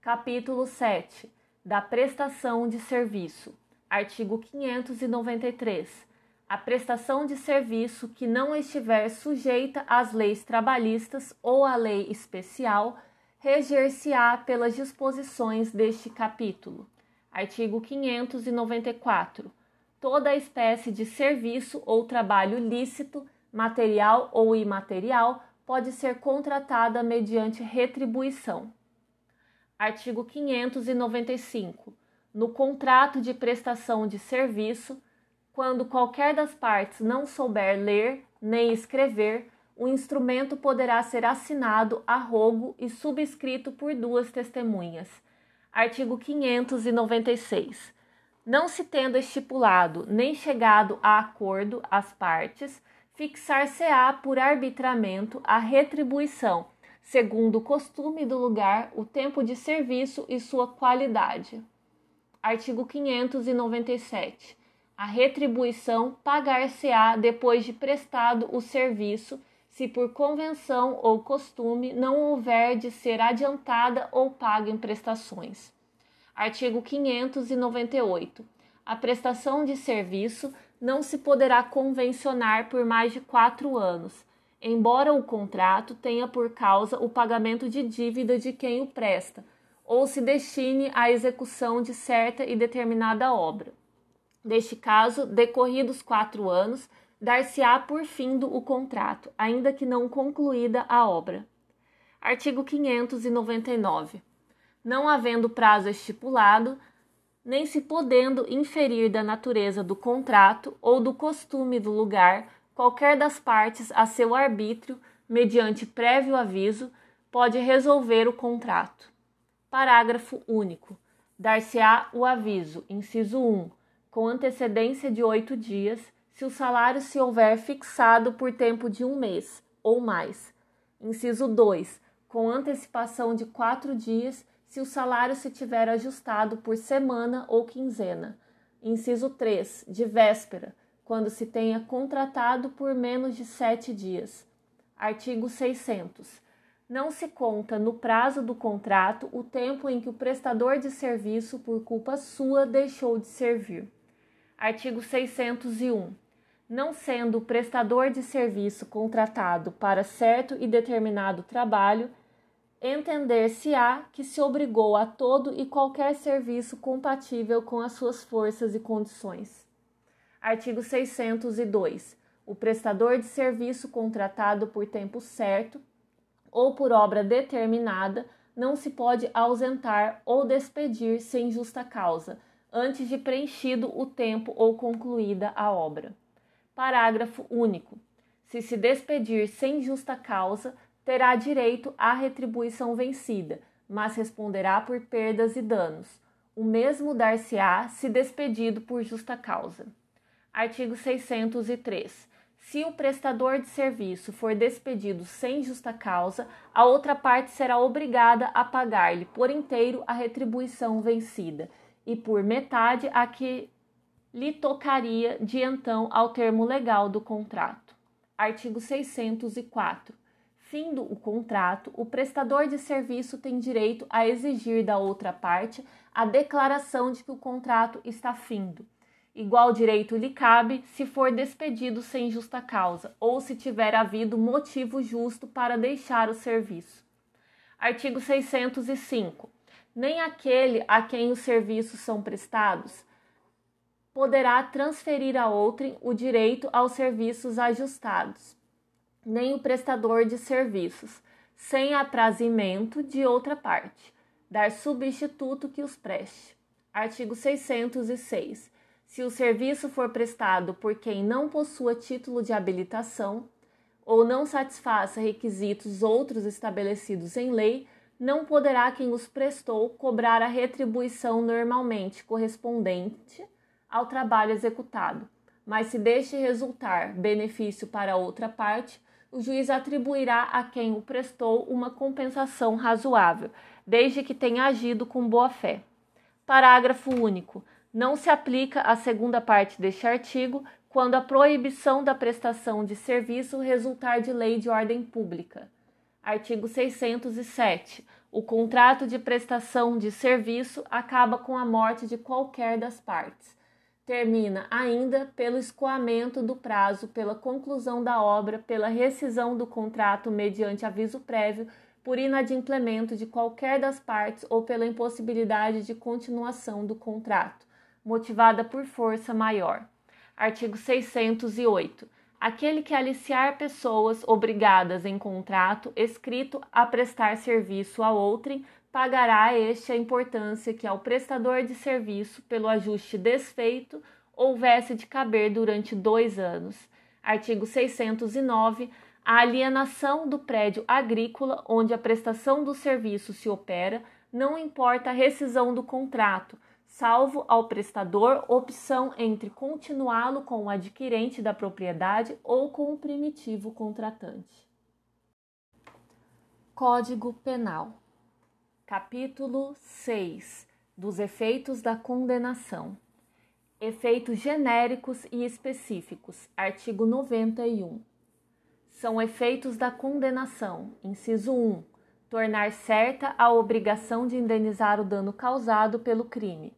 Capítulo 7. Da prestação de serviço. Artigo 593. A prestação de serviço que não estiver sujeita às leis trabalhistas ou à lei especial reger-se-á pelas disposições deste capítulo. Artigo 594. Toda espécie de serviço ou trabalho lícito, material ou imaterial, pode ser contratada mediante retribuição. Artigo 595. No contrato de prestação de serviço, quando qualquer das partes não souber ler nem escrever, o instrumento poderá ser assinado a rogo e subscrito por duas testemunhas. Artigo 596. Não se tendo estipulado nem chegado a acordo as partes, fixar-se-á por arbitramento a retribuição, segundo o costume do lugar, o tempo de serviço e sua qualidade. Artigo 597 a retribuição pagar-se-á depois de prestado o serviço, se por convenção ou costume não houver de ser adiantada ou paga em prestações. Artigo 598. A prestação de serviço não se poderá convencionar por mais de quatro anos, embora o contrato tenha por causa o pagamento de dívida de quem o presta, ou se destine à execução de certa e determinada obra. Neste caso, decorridos quatro anos, dar-se-á por findo o contrato, ainda que não concluída a obra. Artigo 599. Não havendo prazo estipulado, nem se podendo inferir da natureza do contrato ou do costume do lugar, qualquer das partes a seu arbítrio, mediante prévio aviso, pode resolver o contrato. Parágrafo único. Dar-se-á o aviso, inciso 1, com antecedência de oito dias, se o salário se houver fixado por tempo de um mês ou mais. Inciso 2. Com antecipação de quatro dias, se o salário se tiver ajustado por semana ou quinzena. Inciso 3. De véspera, quando se tenha contratado por menos de sete dias. Artigo 600. Não se conta no prazo do contrato o tempo em que o prestador de serviço, por culpa sua, deixou de servir. Artigo 601. Não sendo o prestador de serviço contratado para certo e determinado trabalho, entender-se-á que se obrigou a todo e qualquer serviço compatível com as suas forças e condições. Artigo 602. O prestador de serviço contratado por tempo certo ou por obra determinada não se pode ausentar ou despedir sem justa causa antes de preenchido o tempo ou concluída a obra. Parágrafo único. Se se despedir sem justa causa, terá direito à retribuição vencida, mas responderá por perdas e danos. O mesmo dar-se-á se despedido por justa causa. Artigo 603. Se o prestador de serviço for despedido sem justa causa, a outra parte será obrigada a pagar-lhe por inteiro a retribuição vencida e por metade a que lhe tocaria de então ao termo legal do contrato. Artigo 604. Findo o contrato, o prestador de serviço tem direito a exigir da outra parte a declaração de que o contrato está findo. Igual direito lhe cabe se for despedido sem justa causa ou se tiver havido motivo justo para deixar o serviço. Artigo 605 nem aquele a quem os serviços são prestados poderá transferir a outrem o direito aos serviços ajustados, nem o prestador de serviços, sem aprazimento de outra parte, dar substituto que os preste. Artigo 606. Se o serviço for prestado por quem não possua título de habilitação ou não satisfaça requisitos outros estabelecidos em lei, não poderá quem os prestou cobrar a retribuição normalmente correspondente ao trabalho executado, mas se deste resultar benefício para outra parte, o juiz atribuirá a quem o prestou uma compensação razoável, desde que tenha agido com boa fé. Parágrafo único. Não se aplica a segunda parte deste artigo quando a proibição da prestação de serviço resultar de lei de ordem pública. Artigo 607. O contrato de prestação de serviço acaba com a morte de qualquer das partes. termina ainda pelo escoamento do prazo, pela conclusão da obra, pela rescisão do contrato mediante aviso prévio, por inadimplemento de qualquer das partes ou pela impossibilidade de continuação do contrato, motivada por força maior. Artigo 608. Aquele que aliciar pessoas obrigadas em contrato escrito a prestar serviço a outrem pagará a este a importância que ao prestador de serviço, pelo ajuste desfeito, houvesse de caber durante dois anos. Artigo 609. A alienação do prédio agrícola onde a prestação do serviço se opera, não importa a rescisão do contrato, salvo ao prestador opção entre continuá-lo com o adquirente da propriedade ou com o primitivo contratante. Código Penal Capítulo 6 dos efeitos da condenação. Efeitos genéricos e específicos. Artigo 91. São efeitos da condenação. Inciso 1. Tornar certa a obrigação de indenizar o dano causado pelo crime.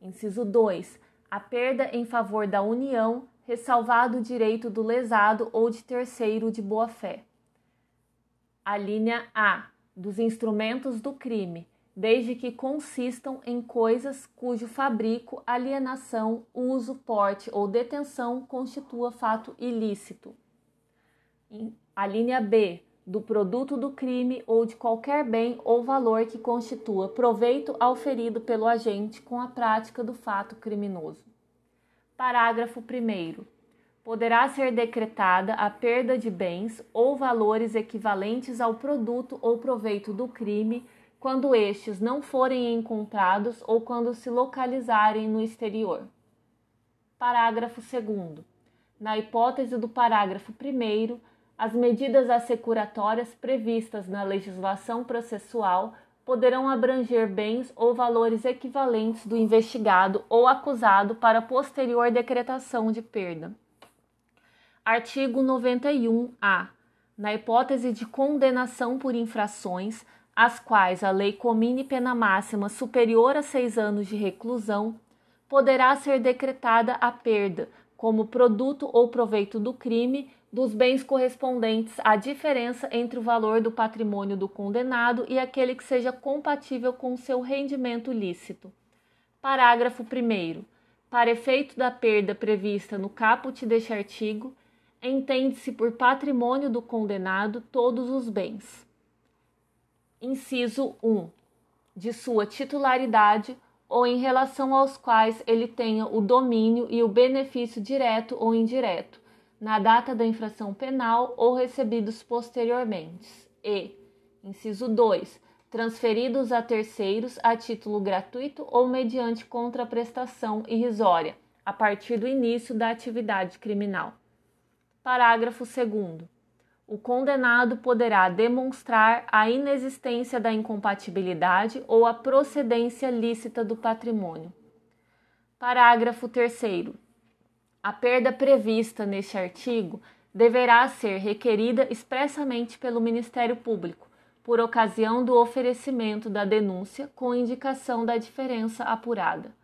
Inciso 2. A perda em favor da União, ressalvado o direito do lesado ou de terceiro de boa-fé. A linha A dos instrumentos do crime, desde que consistam em coisas cujo fabrico, alienação, uso, porte ou detenção constitua fato ilícito. A linha B, do produto do crime ou de qualquer bem ou valor que constitua proveito auferido pelo agente com a prática do fato criminoso. Parágrafo 1 poderá ser decretada a perda de bens ou valores equivalentes ao produto ou proveito do crime quando estes não forem encontrados ou quando se localizarem no exterior. Parágrafo 2. Na hipótese do parágrafo 1, as medidas assecuratórias previstas na legislação processual poderão abranger bens ou valores equivalentes do investigado ou acusado para posterior decretação de perda. Artigo 91-A. Na hipótese de condenação por infrações, às quais a lei comine pena máxima superior a seis anos de reclusão, poderá ser decretada a perda, como produto ou proveito do crime, dos bens correspondentes à diferença entre o valor do patrimônio do condenado e aquele que seja compatível com seu rendimento lícito. Parágrafo 1. Para efeito da perda prevista no caput deste artigo, entende-se por patrimônio do condenado todos os bens. Inciso 1. De sua titularidade ou em relação aos quais ele tenha o domínio e o benefício direto ou indireto, na data da infração penal ou recebidos posteriormente. E, inciso 2, transferidos a terceiros a título gratuito ou mediante contraprestação irrisória, a partir do início da atividade criminal. Parágrafo 2. O condenado poderá demonstrar a inexistência da incompatibilidade ou a procedência lícita do patrimônio. Parágrafo 3. A perda prevista neste artigo deverá ser requerida expressamente pelo Ministério Público, por ocasião do oferecimento da denúncia com indicação da diferença apurada.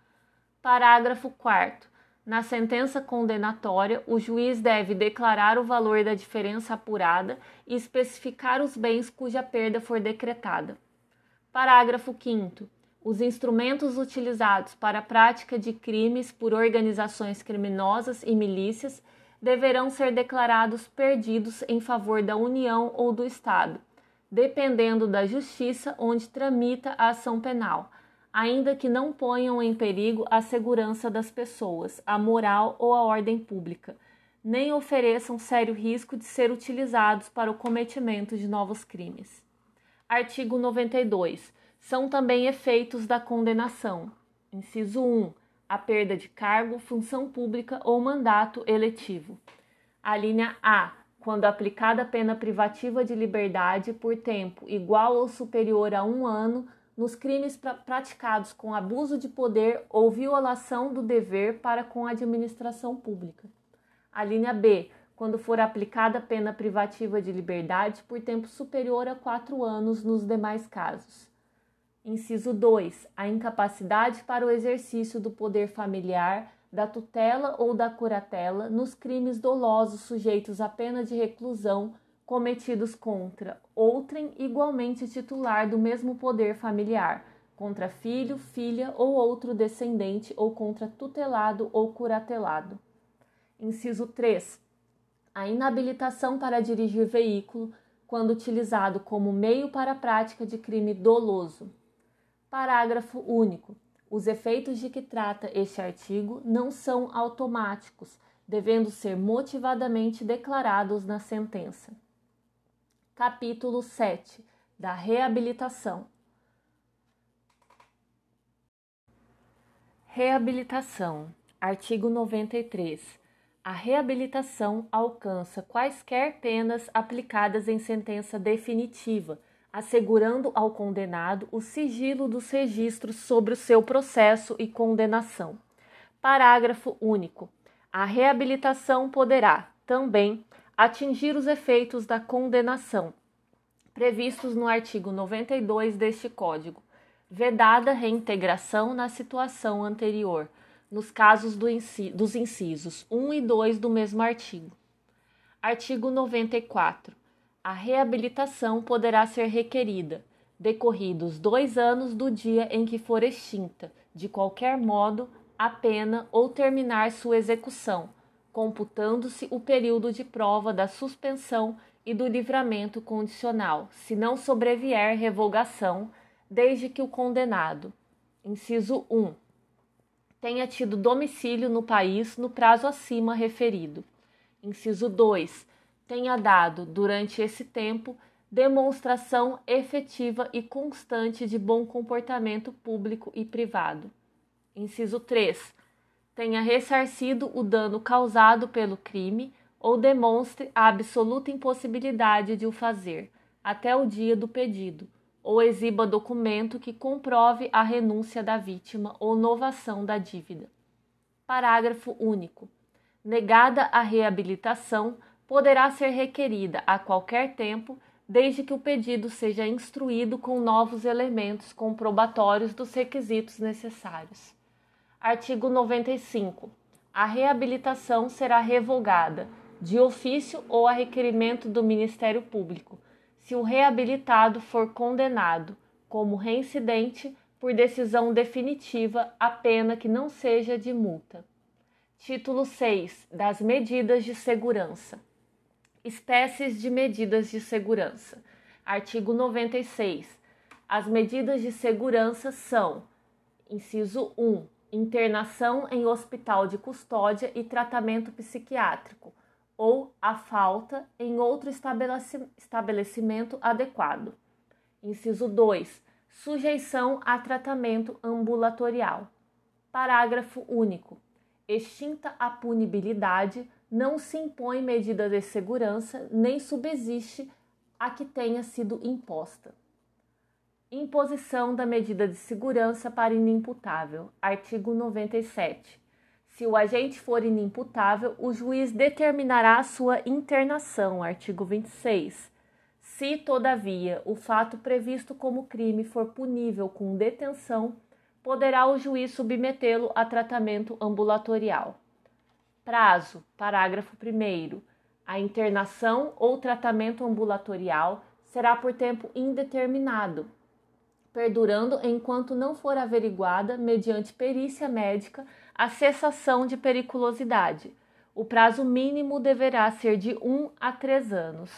Parágrafo 4. Na sentença condenatória, o juiz deve declarar o valor da diferença apurada e especificar os bens cuja perda for decretada. Parágrafo 5. Os instrumentos utilizados para a prática de crimes por organizações criminosas e milícias deverão ser declarados perdidos em favor da União ou do Estado, dependendo da justiça onde tramita a ação penal ainda que não ponham em perigo a segurança das pessoas, a moral ou a ordem pública, nem ofereçam sério risco de ser utilizados para o cometimento de novos crimes. Artigo 92. São também efeitos da condenação. Inciso 1. A perda de cargo, função pública ou mandato eletivo. A linha A. Quando aplicada a pena privativa de liberdade por tempo igual ou superior a um ano nos crimes pra praticados com abuso de poder ou violação do dever para com a administração pública. A linha B, quando for aplicada pena privativa de liberdade por tempo superior a quatro anos nos demais casos. Inciso 2. A incapacidade para o exercício do poder familiar, da tutela ou da curatela nos crimes dolosos sujeitos à pena de reclusão cometidos contra outrem igualmente titular do mesmo poder familiar, contra filho, filha ou outro descendente ou contra tutelado ou curatelado. Inciso 3. A inabilitação para dirigir veículo quando utilizado como meio para a prática de crime doloso. Parágrafo único. Os efeitos de que trata este artigo não são automáticos, devendo ser motivadamente declarados na sentença. Capítulo 7 da Reabilitação. Reabilitação. Artigo 93. A reabilitação alcança quaisquer penas aplicadas em sentença definitiva assegurando ao condenado o sigilo dos registros sobre o seu processo e condenação. Parágrafo único. A reabilitação poderá, também, atingir os efeitos da condenação, previstos no artigo 92 deste Código, vedada reintegração na situação anterior, nos casos do inci dos incisos 1 e 2 do mesmo artigo. Artigo 94 a reabilitação poderá ser requerida, decorridos dois anos do dia em que for extinta, de qualquer modo, a pena ou terminar sua execução, computando-se o período de prova da suspensão e do livramento condicional, se não sobrevier revogação, desde que o condenado, inciso 1, tenha tido domicílio no país no prazo acima referido. Inciso 2 tenha dado, durante esse tempo, demonstração efetiva e constante de bom comportamento público e privado. Inciso 3. Tenha ressarcido o dano causado pelo crime ou demonstre a absoluta impossibilidade de o fazer, até o dia do pedido, ou exiba documento que comprove a renúncia da vítima ou novação da dívida. Parágrafo único. Negada a reabilitação, poderá ser requerida a qualquer tempo, desde que o pedido seja instruído com novos elementos comprobatórios dos requisitos necessários. Artigo 95. A reabilitação será revogada, de ofício ou a requerimento do Ministério Público, se o reabilitado for condenado como reincidente por decisão definitiva a pena que não seja de multa. Título 6 das Medidas de Segurança. Espécies de medidas de segurança. Artigo 96. As medidas de segurança são: inciso 1, internação em hospital de custódia e tratamento psiquiátrico, ou a falta em outro estabelecimento adequado. Inciso 2, sujeição a tratamento ambulatorial. Parágrafo único. Extinta a punibilidade, não se impõe medida de segurança nem subsiste a que tenha sido imposta. Imposição da medida de segurança para inimputável. Artigo 97. Se o agente for inimputável, o juiz determinará sua internação. Artigo 26. Se, todavia, o fato previsto como crime for punível com detenção, poderá o juiz submetê-lo a tratamento ambulatorial. Prazo, parágrafo 1. A internação ou tratamento ambulatorial será por tempo indeterminado, perdurando enquanto não for averiguada, mediante perícia médica, a cessação de periculosidade. O prazo mínimo deverá ser de 1 a 3 anos.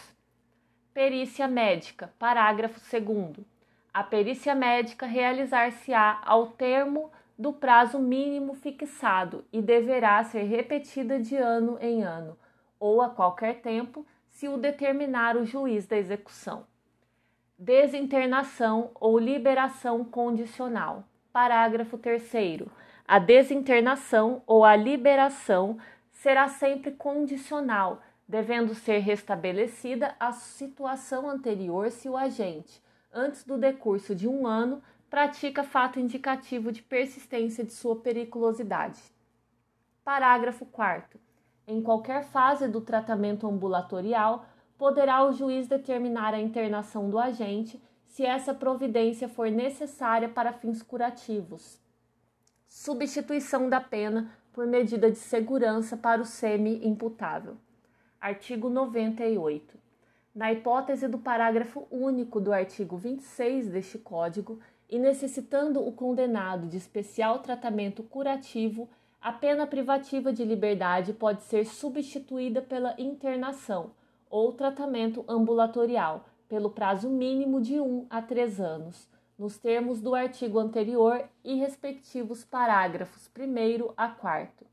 Perícia médica, parágrafo 2. A perícia médica realizar-se-á ao termo do prazo mínimo fixado e deverá ser repetida de ano em ano, ou a qualquer tempo, se o determinar o juiz da execução. Desinternação ou liberação condicional. Parágrafo 3. A desinternação ou a liberação será sempre condicional, devendo ser restabelecida a situação anterior se o agente, antes do decurso de um ano, pratica fato indicativo de persistência de sua periculosidade. Parágrafo 4. Em qualquer fase do tratamento ambulatorial, poderá o juiz determinar a internação do agente se essa providência for necessária para fins curativos. Substituição da pena por medida de segurança para o semi-imputável. Artigo 98. Na hipótese do parágrafo único do artigo 26 deste Código, e necessitando o condenado de especial tratamento curativo, a pena privativa de liberdade pode ser substituída pela internação ou tratamento ambulatorial pelo prazo mínimo de 1 a 3 anos, nos termos do artigo anterior e respectivos parágrafos 1 a 4.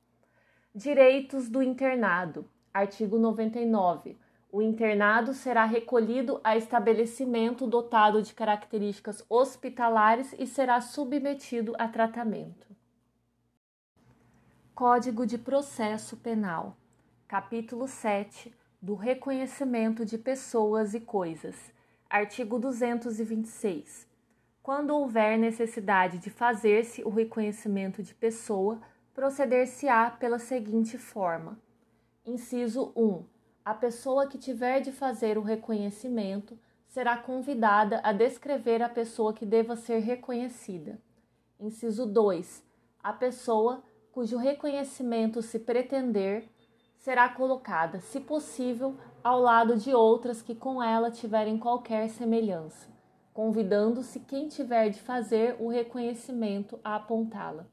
Direitos do internado. Artigo 99. O internado será recolhido a estabelecimento dotado de características hospitalares e será submetido a tratamento. Código de Processo Penal. Capítulo 7 do reconhecimento de pessoas e coisas. Artigo 226. Quando houver necessidade de fazer-se o reconhecimento de pessoa, proceder-se-á pela seguinte forma: Inciso 1. A pessoa que tiver de fazer o reconhecimento será convidada a descrever a pessoa que deva ser reconhecida. Inciso 2. A pessoa cujo reconhecimento se pretender será colocada, se possível, ao lado de outras que com ela tiverem qualquer semelhança, convidando-se quem tiver de fazer o reconhecimento a apontá-la.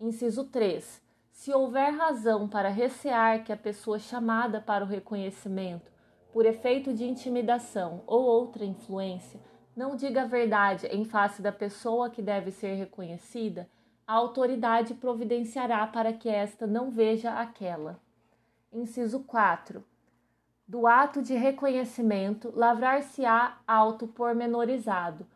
Inciso 3. Se houver razão para recear que a pessoa chamada para o reconhecimento, por efeito de intimidação ou outra influência, não diga a verdade em face da pessoa que deve ser reconhecida, a autoridade providenciará para que esta não veja aquela. Inciso 4. Do ato de reconhecimento, lavrar-se-á auto pormenorizado,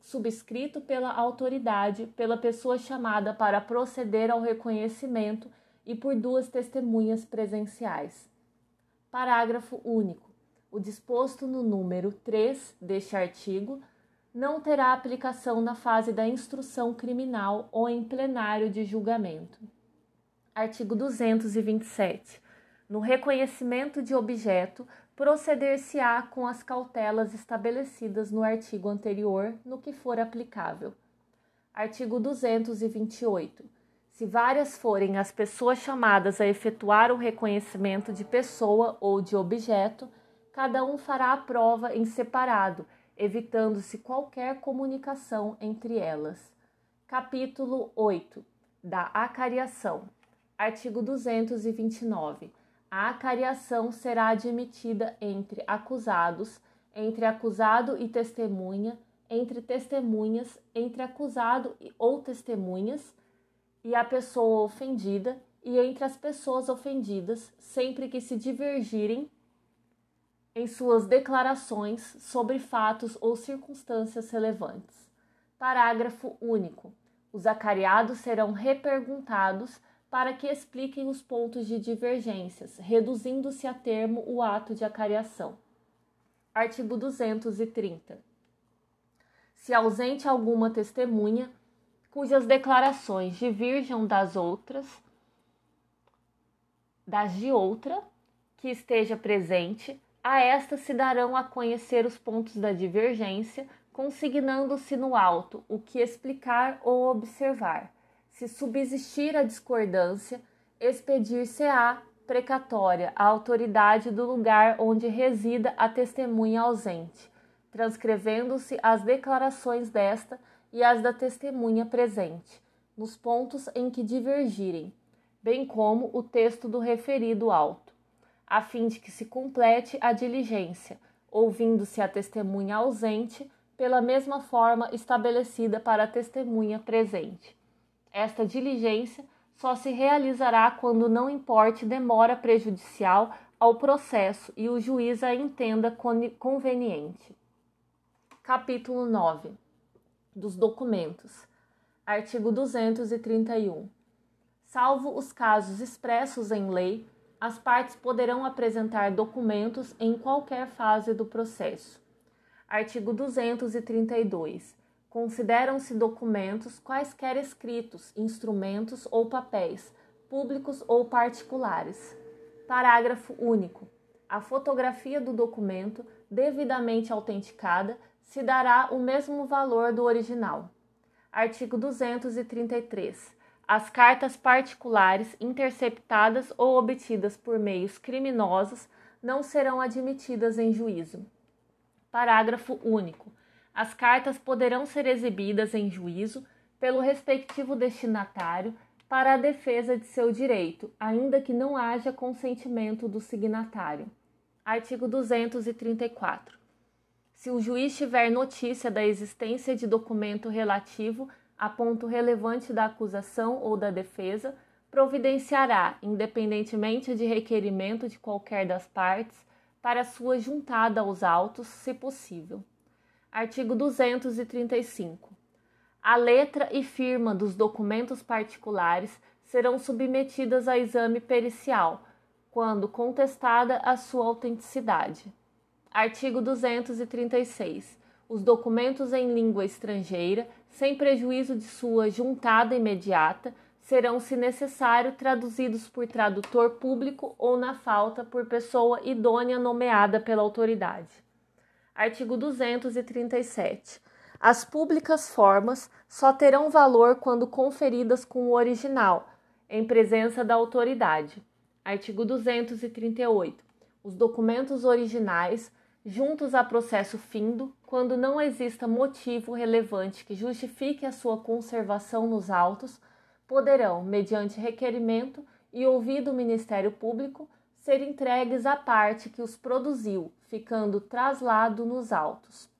subscrito pela autoridade, pela pessoa chamada para proceder ao reconhecimento e por duas testemunhas presenciais. Parágrafo único. O disposto no número 3 deste artigo não terá aplicação na fase da instrução criminal ou em plenário de julgamento. Artigo 227. No reconhecimento de objeto, proceder-se-á com as cautelas estabelecidas no artigo anterior, no que for aplicável. Artigo 228. Se várias forem as pessoas chamadas a efetuar o reconhecimento de pessoa ou de objeto, cada um fará a prova em separado, evitando-se qualquer comunicação entre elas. Capítulo 8 da Acariação. Artigo 229 a acariação será admitida entre acusados, entre acusado e testemunha, entre testemunhas, entre acusado ou testemunhas e a pessoa ofendida, e entre as pessoas ofendidas, sempre que se divergirem em suas declarações sobre fatos ou circunstâncias relevantes. Parágrafo único. Os acariados serão reperguntados para que expliquem os pontos de divergências, reduzindo-se a termo o ato de acariação. Artigo 230. Se ausente alguma testemunha, cujas declarações diverjam das outras, das de outra que esteja presente, a esta se darão a conhecer os pontos da divergência, consignando-se no alto o que explicar ou observar se subsistir a discordância, expedir-se-á precatória a autoridade do lugar onde resida a testemunha ausente, transcrevendo-se as declarações desta e as da testemunha presente, nos pontos em que divergirem, bem como o texto do referido auto, a fim de que se complete a diligência, ouvindo-se a testemunha ausente pela mesma forma estabelecida para a testemunha presente. Esta diligência só se realizará quando não importe demora prejudicial ao processo e o juiz a entenda conveniente. Capítulo 9 dos documentos. Artigo 231. Salvo os casos expressos em lei, as partes poderão apresentar documentos em qualquer fase do processo. Artigo 232. Consideram-se documentos quaisquer escritos, instrumentos ou papéis, públicos ou particulares. Parágrafo único. A fotografia do documento, devidamente autenticada, se dará o mesmo valor do original. Artigo 233. as cartas particulares interceptadas ou obtidas por meios criminosos não serão admitidas em juízo. Parágrafo único. As cartas poderão ser exibidas em juízo pelo respectivo destinatário para a defesa de seu direito, ainda que não haja consentimento do signatário. Artigo 234. Se o juiz tiver notícia da existência de documento relativo a ponto relevante da acusação ou da defesa, providenciará, independentemente de requerimento de qualquer das partes, para sua juntada aos autos, se possível. Artigo 235. A letra e firma dos documentos particulares serão submetidas a exame pericial, quando contestada a sua autenticidade. Artigo 236. Os documentos em língua estrangeira, sem prejuízo de sua juntada imediata, serão, se necessário, traduzidos por tradutor público ou, na falta, por pessoa idônea nomeada pela autoridade. Artigo 237. As públicas formas só terão valor quando conferidas com o original, em presença da autoridade. Artigo 238. Os documentos originais, juntos a processo findo, quando não exista motivo relevante que justifique a sua conservação nos autos, poderão, mediante requerimento e ouvido o Ministério Público, ser entregues à parte que os produziu, ficando traslado nos autos.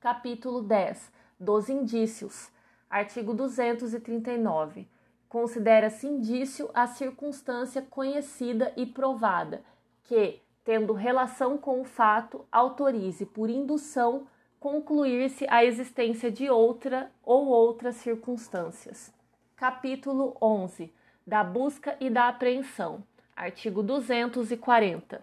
Capítulo 10 dos indícios. Artigo 239. Considera-se indício a circunstância conhecida e provada que, tendo relação com o fato, autorize por indução concluir-se a existência de outra ou outras circunstâncias. Capítulo 11 da busca e da apreensão. Artigo 240.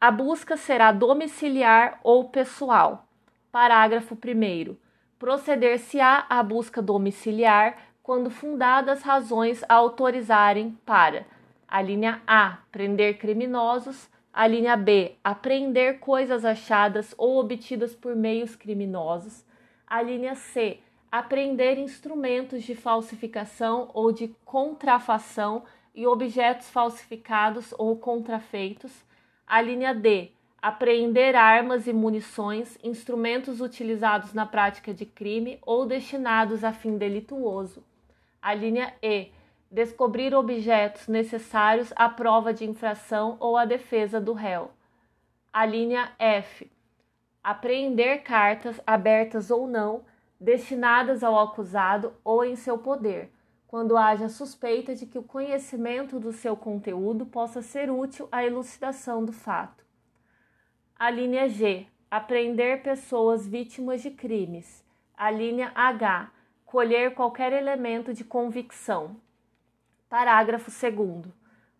A busca será domiciliar ou pessoal. Parágrafo 1. Proceder-se-á à busca domiciliar quando fundadas razões a autorizarem para: a linha A, prender criminosos, a linha B, apreender coisas achadas ou obtidas por meios criminosos, a linha C, apreender instrumentos de falsificação ou de contrafação e objetos falsificados ou contrafeitos. A linha D, apreender armas e munições, instrumentos utilizados na prática de crime ou destinados a fim delituoso. A linha E, descobrir objetos necessários à prova de infração ou à defesa do réu. A linha F, apreender cartas abertas ou não destinadas ao acusado ou em seu poder, quando haja suspeita de que o conhecimento do seu conteúdo possa ser útil à elucidação do fato. A linha G. Apreender pessoas vítimas de crimes. A linha H. Colher qualquer elemento de convicção. Parágrafo 2.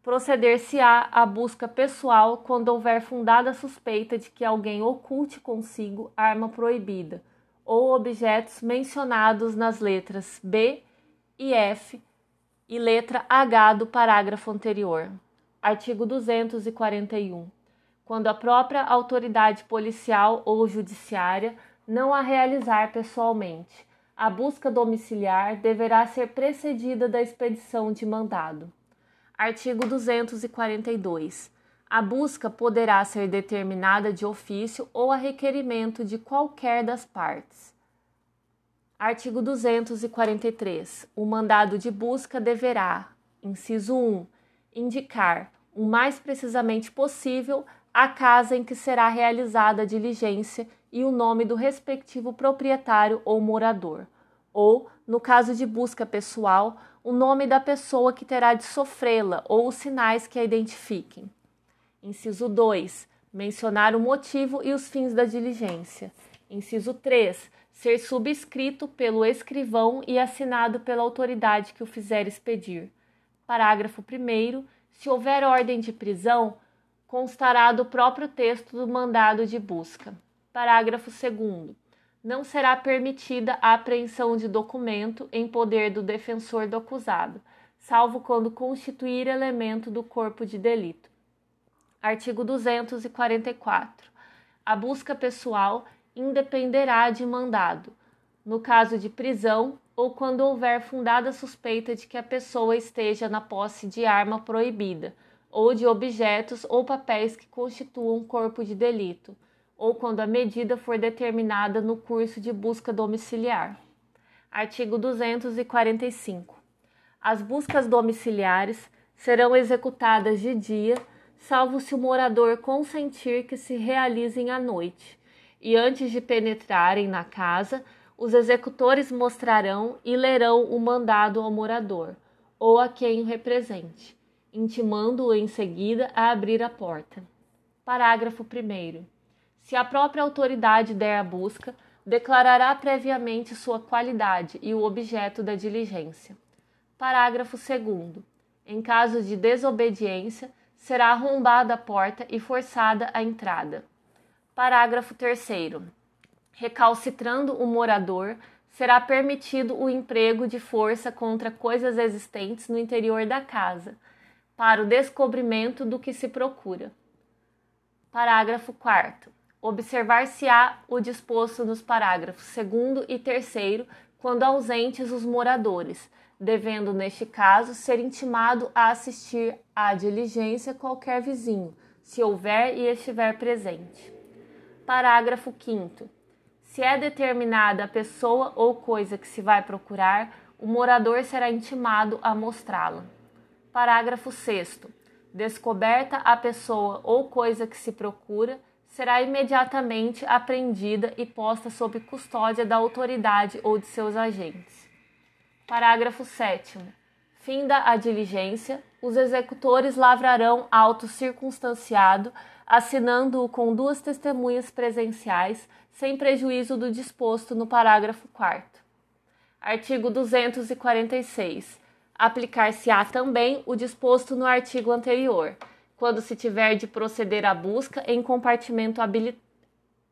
Proceder-se-á à busca pessoal quando houver fundada suspeita de que alguém oculte consigo arma proibida ou objetos mencionados nas letras B e F e letra H do parágrafo anterior. Artigo 241. Quando a própria autoridade policial ou judiciária não a realizar pessoalmente, a busca domiciliar deverá ser precedida da expedição de mandado. Artigo 242. A busca poderá ser determinada de ofício ou a requerimento de qualquer das partes. Artigo 243. O mandado de busca deverá, inciso 1, indicar, o mais precisamente possível, a casa em que será realizada a diligência e o nome do respectivo proprietário ou morador, ou, no caso de busca pessoal, o nome da pessoa que terá de sofrê-la ou os sinais que a identifiquem. Inciso 2. Mencionar o motivo e os fins da diligência. Inciso 3. Ser subscrito pelo escrivão e assinado pela autoridade que o fizer expedir. Parágrafo 1. Se houver ordem de prisão, constará do próprio texto do mandado de busca. Parágrafo 2. Não será permitida a apreensão de documento em poder do defensor do acusado, salvo quando constituir elemento do corpo de delito. Artigo 244. A busca pessoal independerá de mandado. No caso de prisão, ou quando houver fundada suspeita de que a pessoa esteja na posse de arma proibida, ou de objetos ou papéis que constituam corpo de delito, ou quando a medida for determinada no curso de busca domiciliar. Artigo 245. As buscas domiciliares serão executadas de dia, salvo se o morador consentir que se realizem à noite, e antes de penetrarem na casa, os executores mostrarão e lerão o mandado ao morador ou a quem o represente, intimando-o em seguida a abrir a porta. Parágrafo 1. Se a própria autoridade der a busca, declarará previamente sua qualidade e o objeto da diligência. Parágrafo 2. Em caso de desobediência, será arrombada a porta e forçada a entrada. Parágrafo 3 recalcitrando o morador, será permitido o emprego de força contra coisas existentes no interior da casa, para o descobrimento do que se procura. Parágrafo 4. Observar-se-á o disposto nos parágrafos 2 e 3 quando ausentes os moradores, devendo, neste caso, ser intimado a assistir à diligência qualquer vizinho, se houver e estiver presente. Parágrafo 5. Se é determinada a pessoa ou coisa que se vai procurar, o morador será intimado a mostrá-la. Parágrafo 6. Descoberta a pessoa ou coisa que se procura, será imediatamente apreendida e posta sob custódia da autoridade ou de seus agentes. Parágrafo 7. Finda a diligência, os executores lavrarão auto circunstanciado, assinando-o com duas testemunhas presenciais sem prejuízo do disposto no parágrafo 4. Artigo 246. Aplicar-se-á também o disposto no artigo anterior, quando se tiver de proceder à busca em compartimento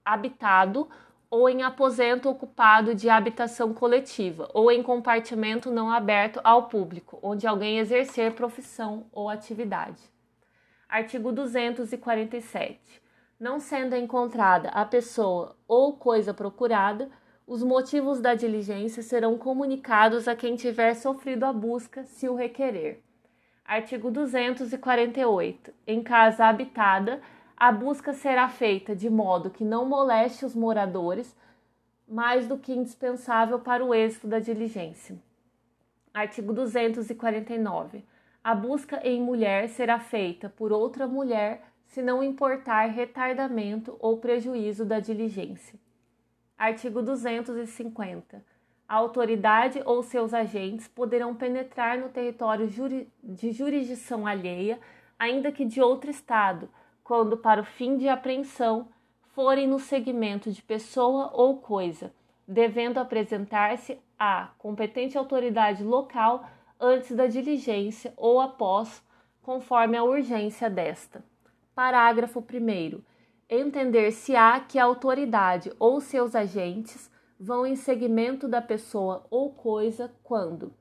habitado ou em aposento ocupado de habitação coletiva, ou em compartimento não aberto ao público, onde alguém exercer profissão ou atividade. Artigo 247 não sendo encontrada a pessoa ou coisa procurada, os motivos da diligência serão comunicados a quem tiver sofrido a busca, se o requerer. Artigo 248. Em casa habitada, a busca será feita de modo que não moleste os moradores, mais do que indispensável para o êxito da diligência. Artigo 249. A busca em mulher será feita por outra mulher se não importar retardamento ou prejuízo da diligência. Artigo 250. A autoridade ou seus agentes poderão penetrar no território de jurisdição alheia, ainda que de outro Estado, quando, para o fim de apreensão, forem no segmento de pessoa ou coisa, devendo apresentar-se à competente autoridade local antes da diligência ou após, conforme a urgência desta. Parágrafo 1. Entender-se-á que a autoridade ou seus agentes vão em seguimento da pessoa ou coisa quando: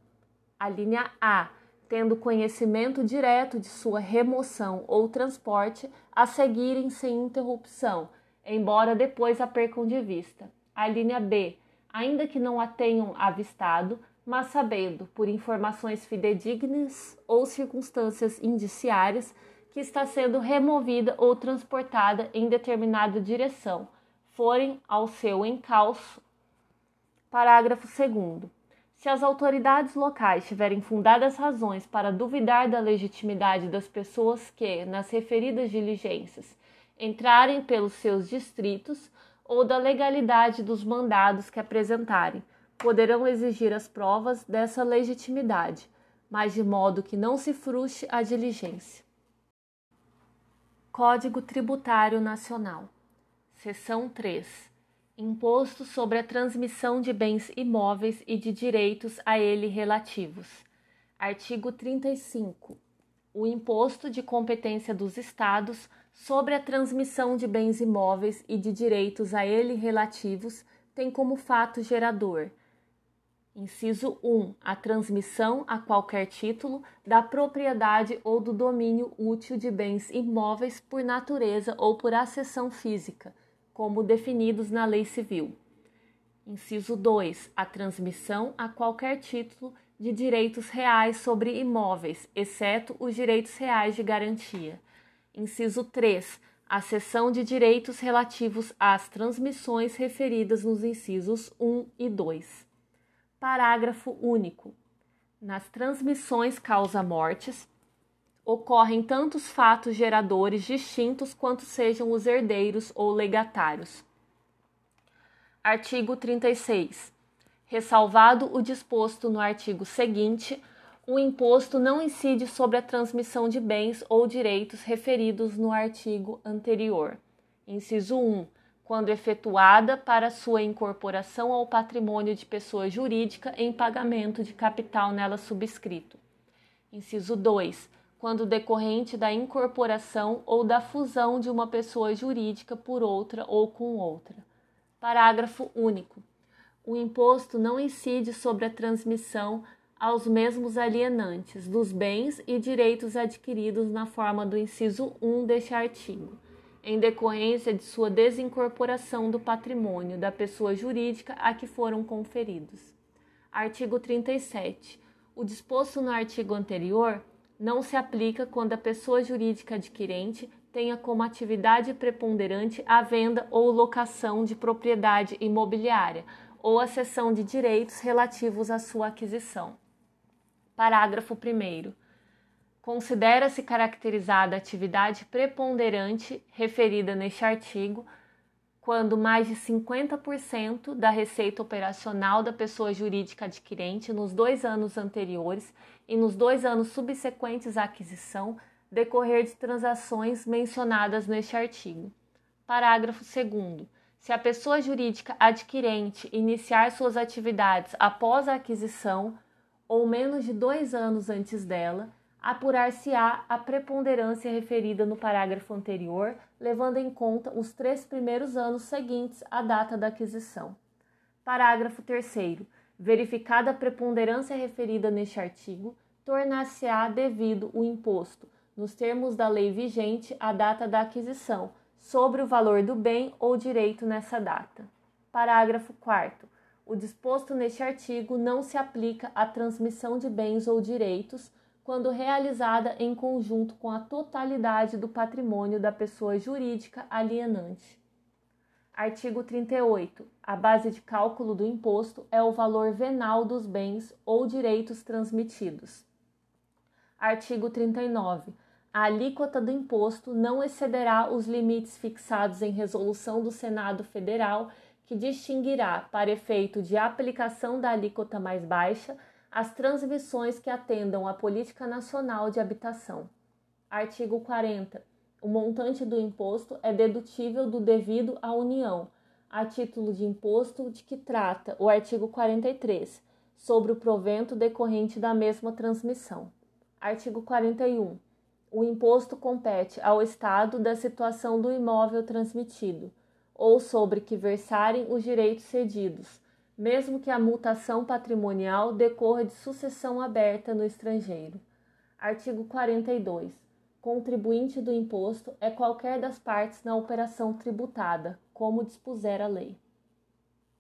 a linha A, tendo conhecimento direto de sua remoção ou transporte, a seguirem sem interrupção, embora depois a percam de vista. A linha B, ainda que não a tenham avistado, mas sabendo, por informações fidedignas ou circunstâncias indiciárias, que está sendo removida ou transportada em determinada direção, forem ao seu encalço. Parágrafo 2. Se as autoridades locais tiverem fundadas razões para duvidar da legitimidade das pessoas que, nas referidas diligências, entrarem pelos seus distritos ou da legalidade dos mandados que apresentarem, poderão exigir as provas dessa legitimidade, mas de modo que não se frustre a diligência. Código Tributário Nacional. Seção 3. Imposto sobre a transmissão de bens imóveis e de direitos a ele relativos. Artigo 35. O imposto de competência dos Estados sobre a transmissão de bens imóveis e de direitos a ele relativos tem como fato gerador Inciso 1. A transmissão a qualquer título da propriedade ou do domínio útil de bens imóveis por natureza ou por acessão física, como definidos na Lei Civil. Inciso 2. A transmissão a qualquer título de direitos reais sobre imóveis, exceto os direitos reais de garantia. Inciso 3. A cessão de direitos relativos às transmissões referidas nos incisos 1 e 2. Parágrafo único. Nas transmissões causa-mortes, ocorrem tantos fatos geradores distintos quanto sejam os herdeiros ou legatários. Artigo 36. Ressalvado o disposto no artigo seguinte, o imposto não incide sobre a transmissão de bens ou direitos referidos no artigo anterior. Inciso 1. Quando efetuada para sua incorporação ao patrimônio de pessoa jurídica em pagamento de capital nela subscrito. Inciso 2. Quando decorrente da incorporação ou da fusão de uma pessoa jurídica por outra ou com outra. Parágrafo único o imposto não incide sobre a transmissão aos mesmos alienantes dos bens e direitos adquiridos na forma do inciso 1 deste artigo, em decorrência de sua desincorporação do patrimônio da pessoa jurídica a que foram conferidos. Artigo 37. O disposto no artigo anterior não se aplica quando a pessoa jurídica adquirente tenha como atividade preponderante a venda ou locação de propriedade imobiliária ou a cessão de direitos relativos à sua aquisição. Parágrafo 1. Considera-se caracterizada a atividade preponderante referida neste artigo quando mais de 50% da receita operacional da pessoa jurídica adquirente nos dois anos anteriores e nos dois anos subsequentes à aquisição decorrer de transações mencionadas neste artigo. Parágrafo 2 se a pessoa jurídica adquirente iniciar suas atividades após a aquisição ou menos de dois anos antes dela, apurar-se-á a preponderância referida no parágrafo anterior, levando em conta os três primeiros anos seguintes à data da aquisição. Parágrafo 3. Verificada a preponderância referida neste artigo, tornar-se-á devido o imposto, nos termos da lei vigente, à data da aquisição sobre o valor do bem ou direito nessa data. Parágrafo 4. O disposto neste artigo não se aplica à transmissão de bens ou direitos quando realizada em conjunto com a totalidade do patrimônio da pessoa jurídica alienante. Artigo 38. A base de cálculo do imposto é o valor venal dos bens ou direitos transmitidos. Artigo 39 a alíquota do imposto não excederá os limites fixados em resolução do Senado Federal, que distinguirá, para efeito de aplicação da alíquota mais baixa, as transmissões que atendam à política nacional de habitação. Artigo 40. O montante do imposto é dedutível do devido à União, a título de imposto de que trata o artigo 43, sobre o provento decorrente da mesma transmissão. Artigo 41 o imposto compete ao Estado da situação do imóvel transmitido, ou sobre que versarem os direitos cedidos, mesmo que a mutação patrimonial decorra de sucessão aberta no estrangeiro. Artigo 42. Contribuinte do imposto é qualquer das partes na operação tributada, como dispuser a lei.